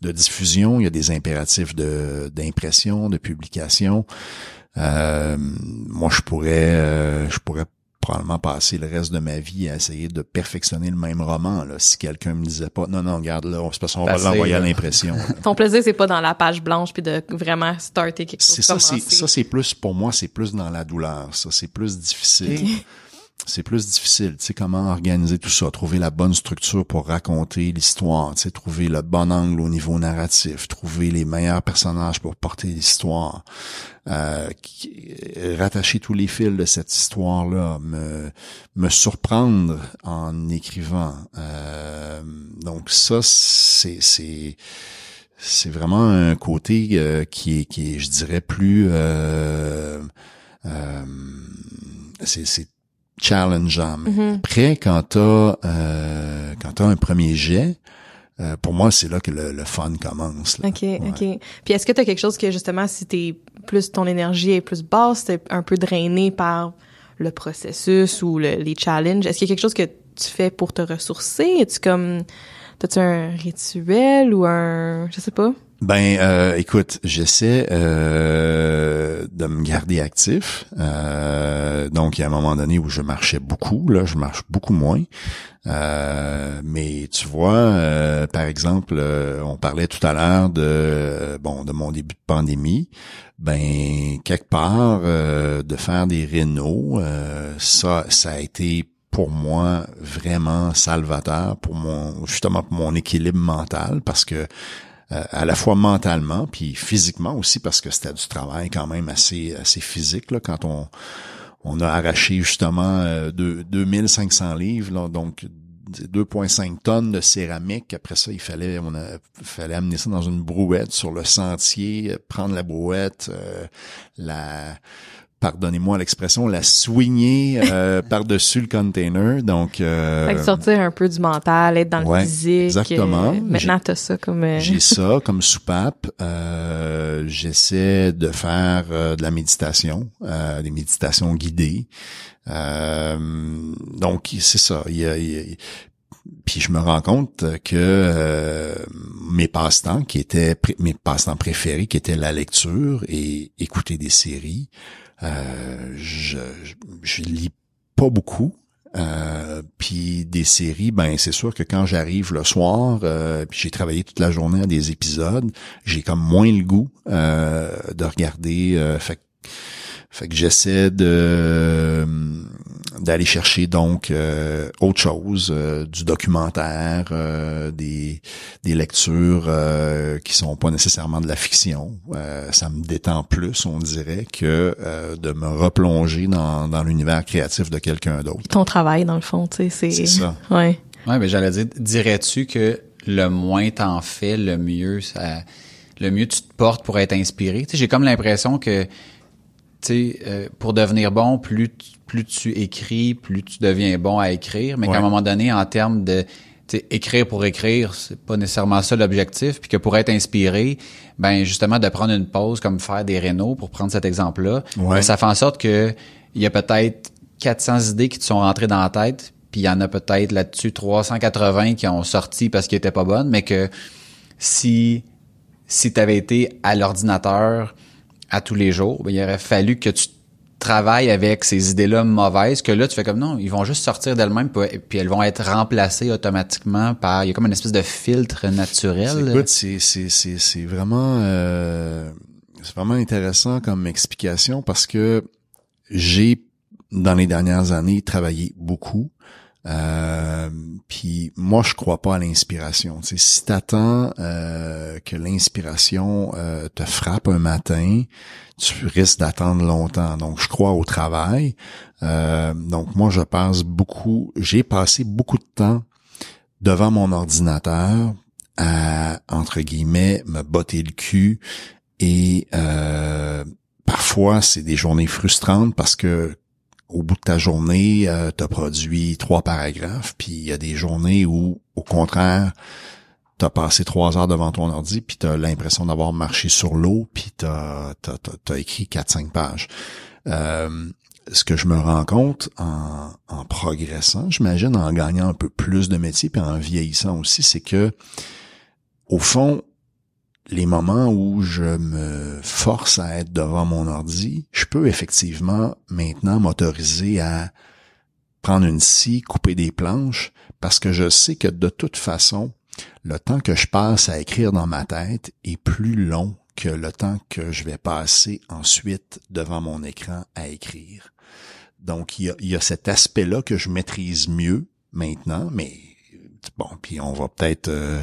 de, diffusion, il y a des impératifs d'impression, de publication. Euh, moi, je pourrais, je pourrais probablement passer le reste de ma vie à essayer de perfectionner le même roman. Là, si quelqu'un me disait pas, non, non, regarde là, c'est parce qu'on va l'envoyer à l'impression. Ton plaisir, c'est pas dans la page blanche puis de vraiment starter quelque chose. C'est ça, c'est ça, c'est plus pour moi, c'est plus dans la douleur. Ça, c'est plus difficile c'est plus difficile. Tu sais, comment organiser tout ça, trouver la bonne structure pour raconter l'histoire, tu sais, trouver le bon angle au niveau narratif, trouver les meilleurs personnages pour porter l'histoire, euh, rattacher tous les fils de cette histoire-là, me, me surprendre en écrivant. Euh, donc ça, c'est, c'est, c'est vraiment un côté euh, qui est, qui est, je dirais, plus, euh, euh, c'est, challengeant. Mm Après, quand t'as euh, quand t'as un premier jet, euh, pour moi, c'est là que le, fun commence. OK, OK. Puis est-ce que tu as quelque chose que justement, si t'es plus ton énergie est plus basse, t'es un peu drainé par le processus ou les challenges, est-ce qu'il y a quelque chose que tu fais pour te ressourcer? Es-tu comme T'as-tu un rituel ou un... Je sais pas? Ben, euh, écoute, j'essaie euh, de me garder actif. Euh, donc, il y a un moment donné où je marchais beaucoup. Là, je marche beaucoup moins. Euh, mais tu vois, par exemple, on parlait tout à l'heure de bon de mon début de pandémie. Ben, quelque part, de faire des rénaux, ça, ça a été pour moi vraiment salvateur pour mon justement pour mon équilibre mental parce que euh, à la fois mentalement puis physiquement aussi parce que c'était du travail quand même assez assez physique là quand on on a arraché justement euh, 2500 livres là, donc 2,5 tonnes de céramique. Après ça, il fallait, on a, fallait amener ça dans une brouette sur le sentier, prendre la brouette, euh, la pardonnez-moi l'expression, la soigner euh, par-dessus le container. Donc, euh, sortir un peu du mental, être dans le physique. Exactement. Euh, maintenant, t'as ça comme. Euh, j'ai ça comme soupape. J'essaie de faire de la méditation, des méditations guidées. donc, c'est ça. Il y a, puis je me rends compte que mes passe-temps qui étaient mes passe-temps préférés qui étaient la lecture et écouter des séries euh, je, je, lis pas beaucoup. Euh, puis des séries, ben c'est sûr que quand j'arrive le soir, euh, puis j'ai travaillé toute la journée à des épisodes, j'ai comme moins le goût euh, de regarder. Euh, fait fait que j'essaie de d'aller chercher donc euh, autre chose, euh, du documentaire, euh, des, des lectures qui sont pas nécessairement de la fiction. ça me détend plus, on dirait, que de me replonger dans, dans l'univers créatif de quelqu'un d'autre. Ton travail, dans le fond, tu sais, c'est... C'est ça. Ouais. Ouais, mais j'allais dire, dirais-tu que le moins t'en fais, le mieux ça, le mieux tu te portes pour être inspiré? Tu sais, j'ai comme l'impression que euh, pour devenir bon, plus tu, plus tu écris, plus tu deviens bon à écrire, mais qu'à un moment donné, en termes de écrire pour écrire, c'est pas nécessairement ça l'objectif, puis que pour être inspiré, ben justement de prendre une pause comme faire des rénaux pour prendre cet exemple-là, ben, ça fait en sorte que il y a peut-être 400 idées qui te sont rentrées dans la tête, puis il y en a peut-être là-dessus 380 qui ont sorti parce qu'ils étaient pas bonnes, mais que si si tu avais été à l'ordinateur à tous les jours, ben, il aurait fallu que tu travailles avec ces idées-là mauvaises, que là, tu fais comme non, ils vont juste sortir d'elles-mêmes, puis elles vont être remplacées automatiquement par... Il y a comme une espèce de filtre naturel. C'est vraiment... Euh, c'est vraiment intéressant comme explication parce que j'ai dans les dernières années, travaillé beaucoup. Euh, puis moi, je crois pas à l'inspiration. Tu sais, si t'attends euh, que l'inspiration euh, te frappe un matin, tu risques d'attendre longtemps. Donc, je crois au travail. Euh, donc, moi, je passe beaucoup. J'ai passé beaucoup de temps devant mon ordinateur à entre guillemets me botter le cul et parfois c'est des journées frustrantes parce que au bout de ta journée, euh, tu as produit trois paragraphes, puis il y a des journées où, au contraire, tu as passé trois heures devant ton ordi, puis tu as l'impression d'avoir marché sur l'eau, puis tu as, écrit quatre, cinq pages. Euh, ce que je me rends compte en, en progressant, j'imagine en gagnant un peu plus de métier, puis en vieillissant aussi, c'est que, au fond, les moments où je me force à être devant mon ordi, je peux effectivement maintenant m'autoriser à prendre une scie, couper des planches, parce que je sais que de toute façon, le temps que je passe à écrire dans ma tête est plus long que le temps que je vais passer ensuite devant mon écran à écrire. Donc, il y a, cet aspect-là que je maîtrise mieux maintenant, mais Bon, puis on va peut-être euh,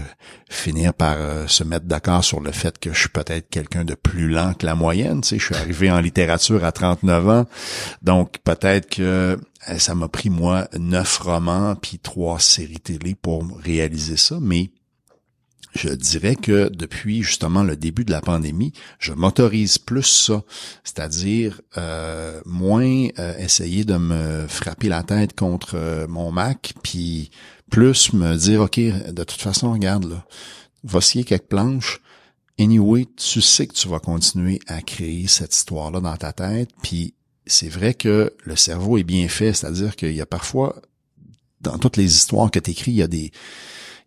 finir par euh, se mettre d'accord sur le fait que je suis peut-être quelqu'un de plus lent que la moyenne. Tu sais, je suis arrivé en littérature à 39 ans, donc peut-être que euh, ça m'a pris moi neuf romans puis trois séries télé pour réaliser ça, mais je dirais que depuis justement le début de la pandémie, je m'autorise plus ça, c'est-à-dire moins essayer de me frapper la tête contre mon Mac, puis plus me dire, OK, de toute façon, regarde, là, va scier quelques planches. Anyway, tu sais que tu vas continuer à créer cette histoire-là dans ta tête. Puis c'est vrai que le cerveau est bien fait, c'est-à-dire qu'il y a parfois, dans toutes les histoires que tu écris, il y a des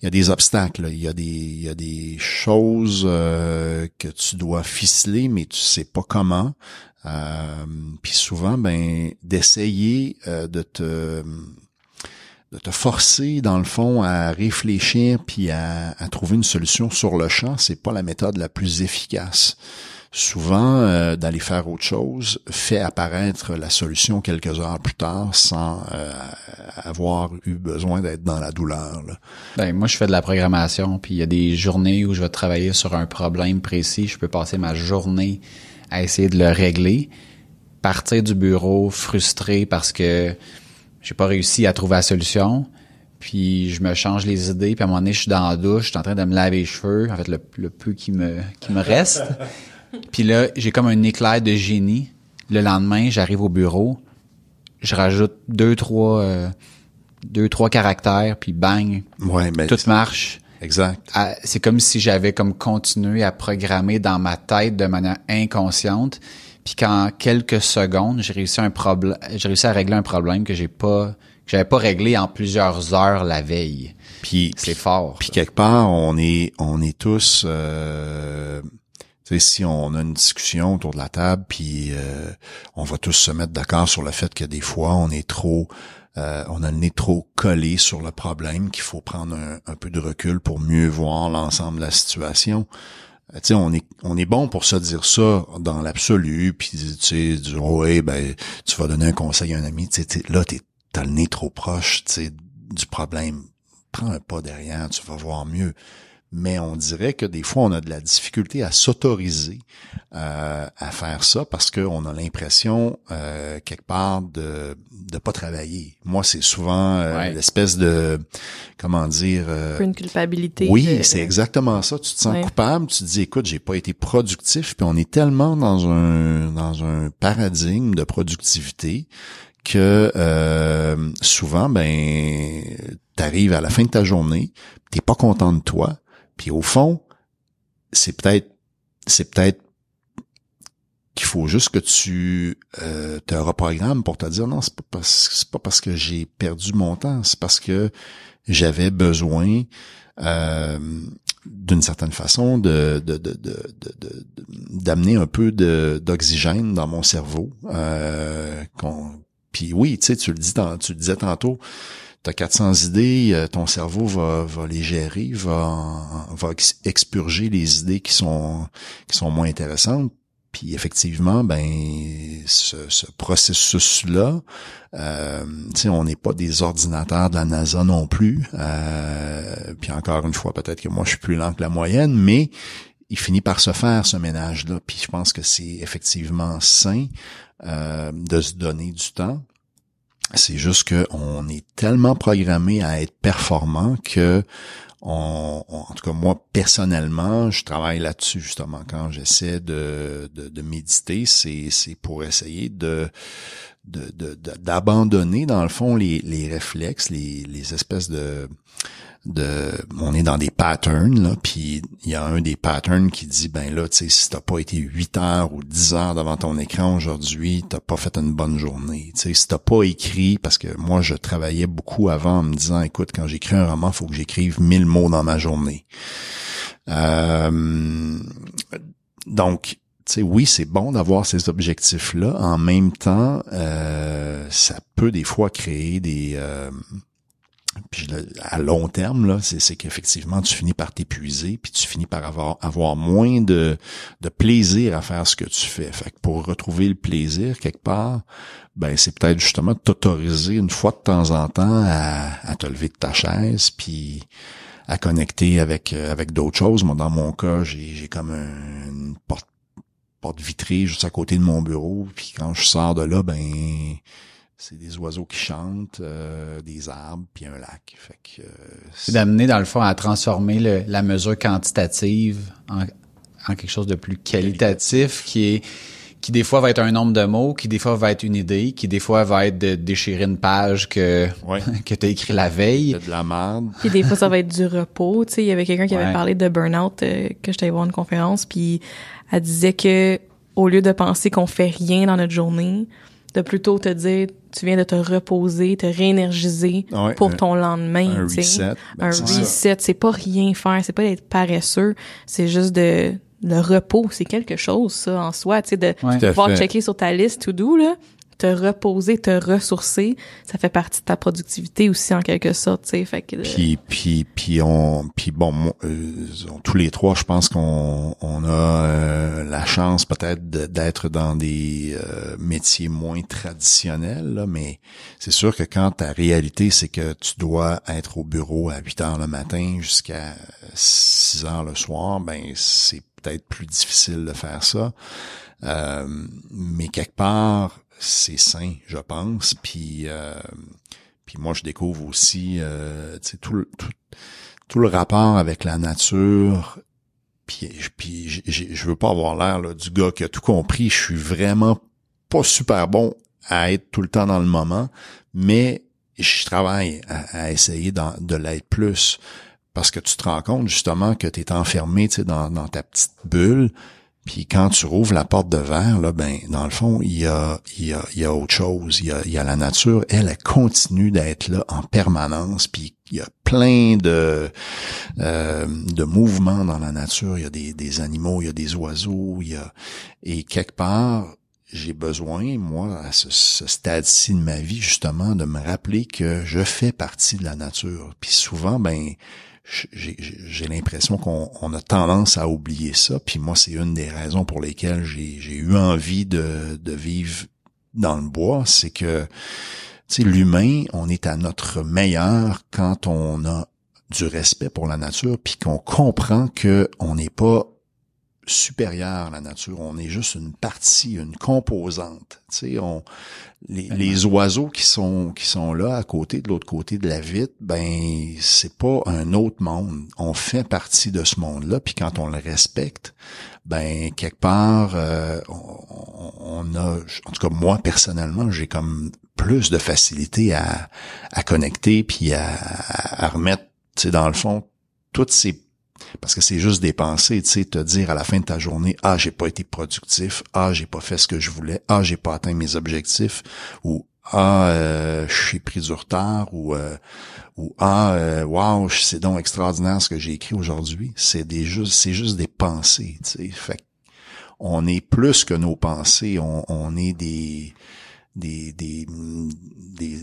il y a des obstacles, il y a des il y a des choses euh, que tu dois ficeler, mais tu sais pas comment. Euh, puis souvent, ben d'essayer euh, de te de te forcer dans le fond à réfléchir puis à, trouver une solution sur le champ, c'est pas la méthode la plus efficace. Souvent, euh, d'aller faire autre chose fait apparaître la solution quelques heures plus tard sans euh, avoir eu besoin d'être dans la douleur. Ben moi, je fais de la programmation, puis il y a des journées où je vais travailler sur un problème précis. Je peux passer ma journée à essayer de le régler, partir du bureau frustré parce que j'ai pas réussi à trouver la solution. Puis je me change les idées, puis à un moment donné, je suis dans la douche, je suis en train de me laver les cheveux, en fait le, peu qui me qui me reste. puis là, j'ai comme un éclair de génie. Le lendemain, j'arrive au bureau, je rajoute deux trois euh, deux trois caractères, puis bang, ouais, mais tout marche. Exact. Ah, c'est comme si j'avais comme continué à programmer dans ma tête de manière inconsciente puis qu'en quelques secondes, j'ai réussi un problème, j'ai réussi à régler un problème que j'ai pas, que j'avais pas réglé en plusieurs heures la veille. Puis c'est fort. Puis quelque part, on est, on est tous, euh, tu sais, si on a une discussion autour de la table, puis euh, on va tous se mettre d'accord sur le fait que des fois, on est trop, euh, on a le nez trop collé sur le problème, qu'il faut prendre un, un, peu de recul pour mieux voir l'ensemble de la situation. Euh, tu on est on est bon pour se dire ça dans l'absolu, puis tu sais, du ouais, ben tu vas donner un conseil à un ami, tu sais, là t'es t'as le nez trop proche, tu du problème. Prends un pas derrière, tu vas voir mieux mais on dirait que des fois, on a de la difficulté à s'autoriser euh, à faire ça parce qu'on a l'impression, euh, quelque part, de de pas travailler. Moi, c'est souvent euh, l'espèce de, comment dire... Euh, une culpabilité. Oui, c'est exactement ça. Tu te sens coupable, tu te dis, écoute, j'ai pas été productif, puis on est tellement dans un dans un paradigme de productivité que euh, souvent, ben, t'arrives à la fin de ta journée, t'es pas content de toi, puis au fond, c'est peut-être c'est peut-être qu'il faut juste que tu euh, te reprogrammes pour te dire non, c'est pas parce pas parce que j'ai perdu mon temps, c'est parce que j'avais besoin euh, d'une certaine façon de, de, de, de, d'amener un peu d'oxygène dans mon cerveau. Euh, puis oui, tu sais, tu le dis, tu le disais tantôt, tu 400 idées, euh, ton cerveau va, va les gérer, va, va expurger les idées qui sont, qui sont moins intéressantes. puis effectivement, ben ce, ce processus-là, euh, on n'est pas des ordinateurs de la NASA non plus. Euh, puis encore une fois, peut-être que moi je suis plus lent que la moyenne, mais il finit par se faire ce ménage-là. Puis je pense que c'est effectivement sain euh, de se donner du temps. C'est juste qu'on est tellement programmé à être performant que on, en tout cas moi personnellement, je travaille là-dessus justement quand j'essaie de, de, méditer, c'est, c'est pour essayer de d'abandonner dans le fond les, les réflexes, les, les espèces de de on est dans des patterns là puis il y a un des patterns qui dit ben là tu sais si t'as pas été 8 heures ou 10 heures devant ton écran aujourd'hui t'as pas fait une bonne journée tu sais si t'as pas écrit parce que moi je travaillais beaucoup avant en me disant écoute quand j'écris un roman faut que j'écrive 1000 mots dans ma journée euh, donc tu sais, oui, c'est bon d'avoir ces objectifs-là. En même temps, euh, ça peut des fois créer des, euh, puis à long terme, là, c'est qu'effectivement, tu finis par t'épuiser, puis tu finis par avoir, avoir moins de, de plaisir à faire ce que tu fais. Fait que pour retrouver le plaisir quelque part, ben c'est peut-être justement t'autoriser une fois de temps en temps à, à te lever de ta chaise, puis à connecter avec euh, avec d'autres choses. Moi, dans mon cas, j'ai comme une porte porte vitrée juste à côté de mon bureau, puis quand je sors de là, ben c'est des oiseaux qui chantent, euh, des arbres, puis un lac. Fait que, euh, c'est d'amener dans le fond à transformer la mesure quantitative en, en, quelque chose de plus qualitatif, qui est qui des fois va être un nombre de mots, qui des fois va être une idée, qui des fois va être de déchirer une page que que tu as écrit la veille. de la merde. Puis des fois ça va être du repos, tu sais, il y avait quelqu'un qui avait parlé de burn-out euh, que j'étais voir une conférence puis elle disait que au lieu de penser qu'on fait rien dans notre journée, de plutôt te dire tu viens de te reposer, te réénergiser pour ton lendemain. Un reset. Ben, un reset. C'est pas rien faire, c'est pas d'être paresseux, c'est juste de le repos, c'est quelque chose ça en soi, tu sais de pouvoir checker sur ta liste to do là, te reposer, te ressourcer, ça fait partie de ta productivité aussi en quelque sorte, tu sais. Fait que, puis puis puis on puis bon euh, tous les trois, je pense qu'on on a euh, la chance peut-être d'être dans des euh, métiers moins traditionnels, là, mais c'est sûr que quand ta réalité c'est que tu dois être au bureau à 8 heures le matin jusqu'à 6 heures le soir, ben c'est peut-être plus difficile de faire ça. mais quelque part c'est sain, je pense. Puis, euh, puis moi, je découvre aussi euh, tout, le, tout, tout, le rapport avec la nature. Puis, puis je veux pas avoir l'air du gars qui a tout compris. Je suis vraiment pas super bon à être tout le temps dans le moment, mais je travaille à, essayer de l'être plus parce que tu te rends compte justement que tu es enfermé dans, dans ta petite bulle, puis quand tu rouvres la porte de verre, là, ben, dans le fond, il y a, il y a, il y a autre chose. Il y a, il y a la nature. Elle, elle continue d'être là en permanence. Puis il y a plein de, euh, de mouvements dans la nature. Il y a des, des animaux, il y a des oiseaux. Il y a, et quelque part, j'ai besoin, moi, à ce, ce stade-ci de ma vie, justement, de me rappeler que je fais partie de la nature. Puis souvent, ben, j'ai l'impression qu'on a tendance à oublier ça. Puis moi, c'est une des raisons pour lesquelles j'ai eu envie de, de vivre dans le bois, c'est que l'humain, on est à notre meilleur quand on a du respect pour la nature, puis qu'on comprend que on n'est pas supérieur à la nature. On est juste une partie, une composante. Tu sais, on, les, les, oiseaux qui sont qui sont là à côté de l'autre côté de la vitre, ben c'est pas un autre monde. On fait partie de ce monde-là. Puis quand on le respecte, ben quelque part, euh, on, a, en tout cas moi personnellement, j'ai comme plus de facilité à, à connecter puis à, à remettre, tu sais, dans le fond, toutes ces parce que c'est juste des pensées, tu sais, te dire à la fin de ta journée, ah, j'ai pas été productif, ah, j'ai pas fait ce que je voulais, ah, j'ai pas atteint mes objectifs, ou ah, euh, je pris du retard, ou euh, ou ah, euh, wow, c'est donc extraordinaire ce que j'ai écrit aujourd'hui. C'est des juste, c'est juste des pensées, tu sais. Fait on est plus que nos pensées, on, on est des des, des,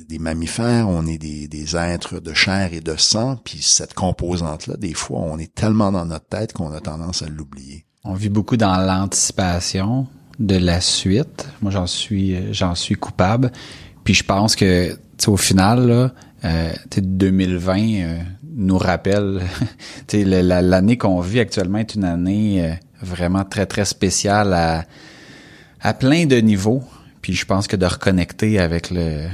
des, mammifères, on est des, êtres de chair et de sang, puis cette composante-là, des fois, on est tellement dans notre tête qu'on a tendance à l'oublier. On vit beaucoup dans l'anticipation. de la suite. Moi, j'en suis, j'en suis coupable. Puis je pense que, au final, là, euh, 2020 euh, nous rappelle, l'année qu'on vit actuellement est une année euh, vraiment très très spéciale à à plein de niveaux. Puis je pense que de reconnecter avec le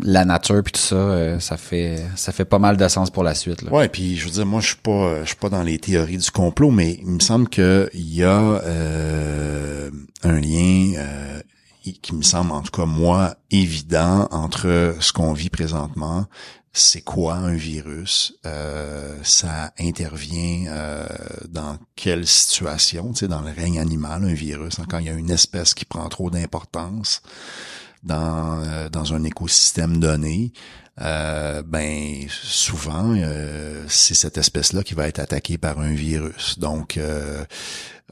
la nature puis tout ça, euh, ça fait ça fait pas mal de sens pour la suite. Là. Ouais, puis je veux dire, moi je suis pas je suis pas dans les théories du complot, mais il me semble que il y a euh, un lien euh, qui me semble en tout cas moi évident entre ce qu'on vit présentement, c'est quoi un virus, euh, ça intervient euh, dans quelle situation, tu sais, dans le règne animal, un virus, hein, quand il y a une espèce qui prend trop d'importance dans, euh, dans un écosystème donné, ben souvent c'est cette espèce-là qui va être attaquée par un virus. Donc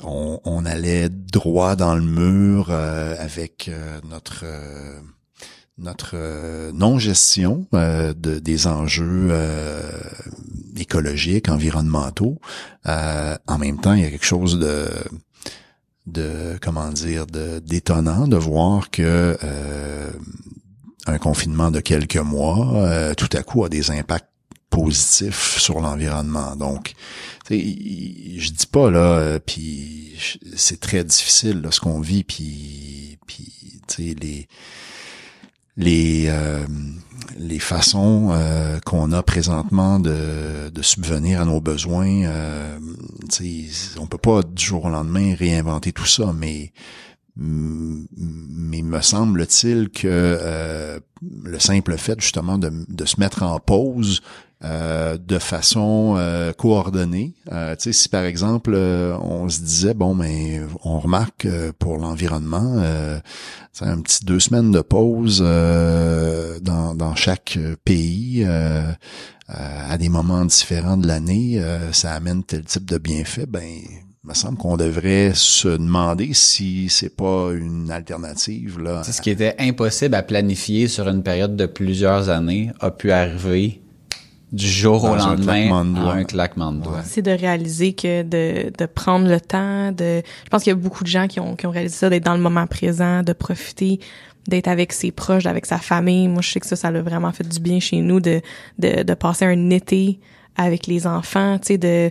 on, on, allait droit dans le mur avec notre notre non-gestion de, des enjeux écologiques, environnementaux. en même temps, il y a quelque chose de de comment dire de d'étonnant de voir que euh, un confinement de quelques mois euh, tout à coup a des impacts positifs sur l'environnement donc je dis pas là euh, puis c'est très difficile là, ce qu'on vit puis puis les les euh, les façons euh, qu'on a présentement de, de subvenir à nos besoins, euh, on peut pas du jour au lendemain réinventer tout ça, mais mais me semble-t-il que euh, le simple fait justement de, de se mettre en pause euh, de façon euh, coordonnée. Euh, tu sais, si par exemple on se disait bon, mais on remarque pour l'environnement, un petit deux semaines de pause dans, dans chaque pays à des moments différents de l'année, ça amène tel type de bienfait. Ben, il me semble qu'on devrait se demander si c'est pas une alternative là. ce qui était impossible à planifier sur une période de plusieurs années a pu arriver du jour au lendemain un claquement de doigts. C'est de réaliser que de, de prendre le temps, de je pense qu'il y a beaucoup de gens qui ont, qui ont réalisé ça, d'être dans le moment présent, de profiter d'être avec ses proches, avec sa famille. Moi, je sais que ça, ça a vraiment fait du bien chez nous de, de, de passer un été avec les enfants, tu sais, de,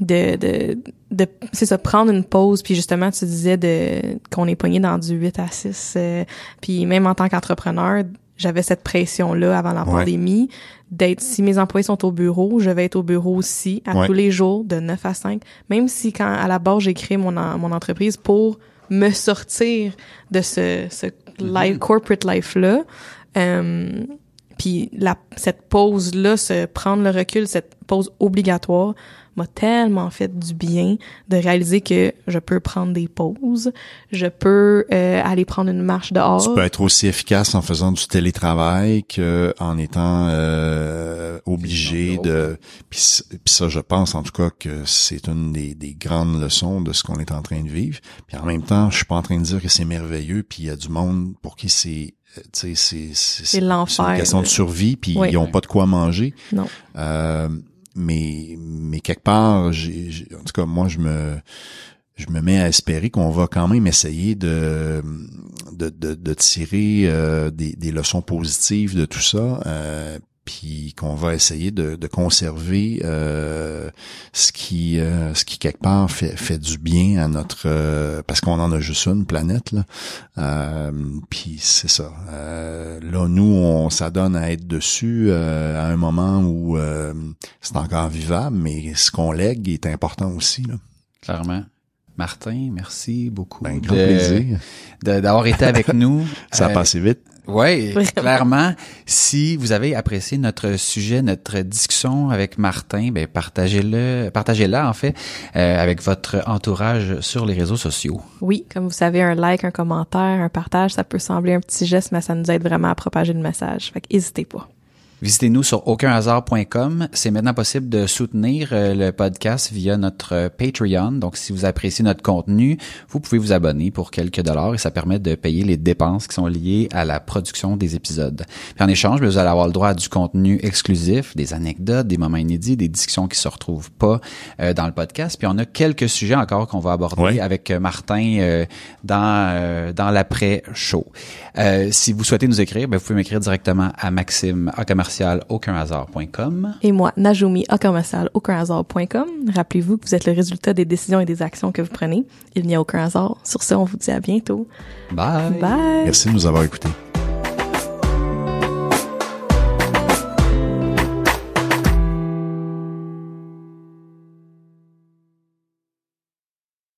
de, de, de c'est ça, prendre une pause. Puis justement, tu disais de qu'on est poigné dans du 8 à 6. Euh, puis même en tant qu'entrepreneur, j'avais cette pression-là avant la pandémie d'être, si mes employés sont au bureau, je vais être au bureau aussi, à tous les jours, de 9 à 5. Même si quand, à la base, j'ai créé mon, mon entreprise pour me sortir de ce, ce mm-hmm. life, corporate life-là. Euh, puis la, cette pause-là, se prendre le recul, cette pause obligatoire, m'a tellement fait du bien de réaliser que je peux prendre des pauses, je peux euh, aller prendre une marche dehors. Tu peux être aussi efficace en faisant du télétravail que en étant euh, obligé de. Puis, ça, je pense en tout cas que c'est une des, des, grandes leçons de ce qu'on est en train de vivre. Puis en même temps, je suis pas en train de dire que c'est merveilleux. Puis il y a du monde pour qui c'est c'est c'est c'est une question de survie puis ils ont pas de quoi manger. Non. Euh, mais mais quelque part, j'ai, en tout cas moi je me je me mets à espérer qu'on va quand même essayer de de, de, de tirer euh, des, des, leçons positives de tout ça. Euh, puis qu'on va essayer de, de conserver euh, ce qui euh, ce qui quelque part fait, fait du bien à notre euh, parce qu'on en a juste une planète là euh, puis c'est ça là nous on s'adonne à être dessus à un moment où c'est encore vivable mais ce qu'on lègue est important aussi là clairement Martin, merci beaucoup. Ben, grand plaisir. D'avoir été avec nous. Ça a passé vite. Oui, clairement. Si vous avez apprécié notre sujet, notre discussion avec Martin, ben partagez-le, partagez-la en fait euh, avec votre entourage sur les réseaux sociaux. Oui, comme vous savez, un like, un commentaire, un partage, ça peut sembler un petit geste, mais ça nous aide vraiment à propager le message. Fait n'hésitez pas. Visitez-nous sur aucunhasard.com. C'est maintenant possible de soutenir euh, le podcast via notre euh, Patreon. Donc, si vous appréciez notre contenu, vous pouvez vous abonner pour quelques dollars et ça permet de payer les dépenses qui sont liées à la production des épisodes. Puis en échange, vous allez avoir le droit à du contenu exclusif, des anecdotes, des moments inédits, des discussions qui se retrouvent pas euh, dans le podcast. Puis on a quelques sujets encore qu'on va aborder Ouais. avec Martin dans dans l'après-show. Si vous souhaitez nous écrire, ben, vous pouvez m'écrire directement à maxime à commercial aucunhasard.com. Et moi, Najumi à commercial aucunhasard.com. Rappelez-vous que vous êtes le résultat des décisions et des actions que vous prenez. Il n'y a aucun hasard. Sur ce, on vous dit à bientôt. Bye. Bye! Merci de nous avoir écoutés.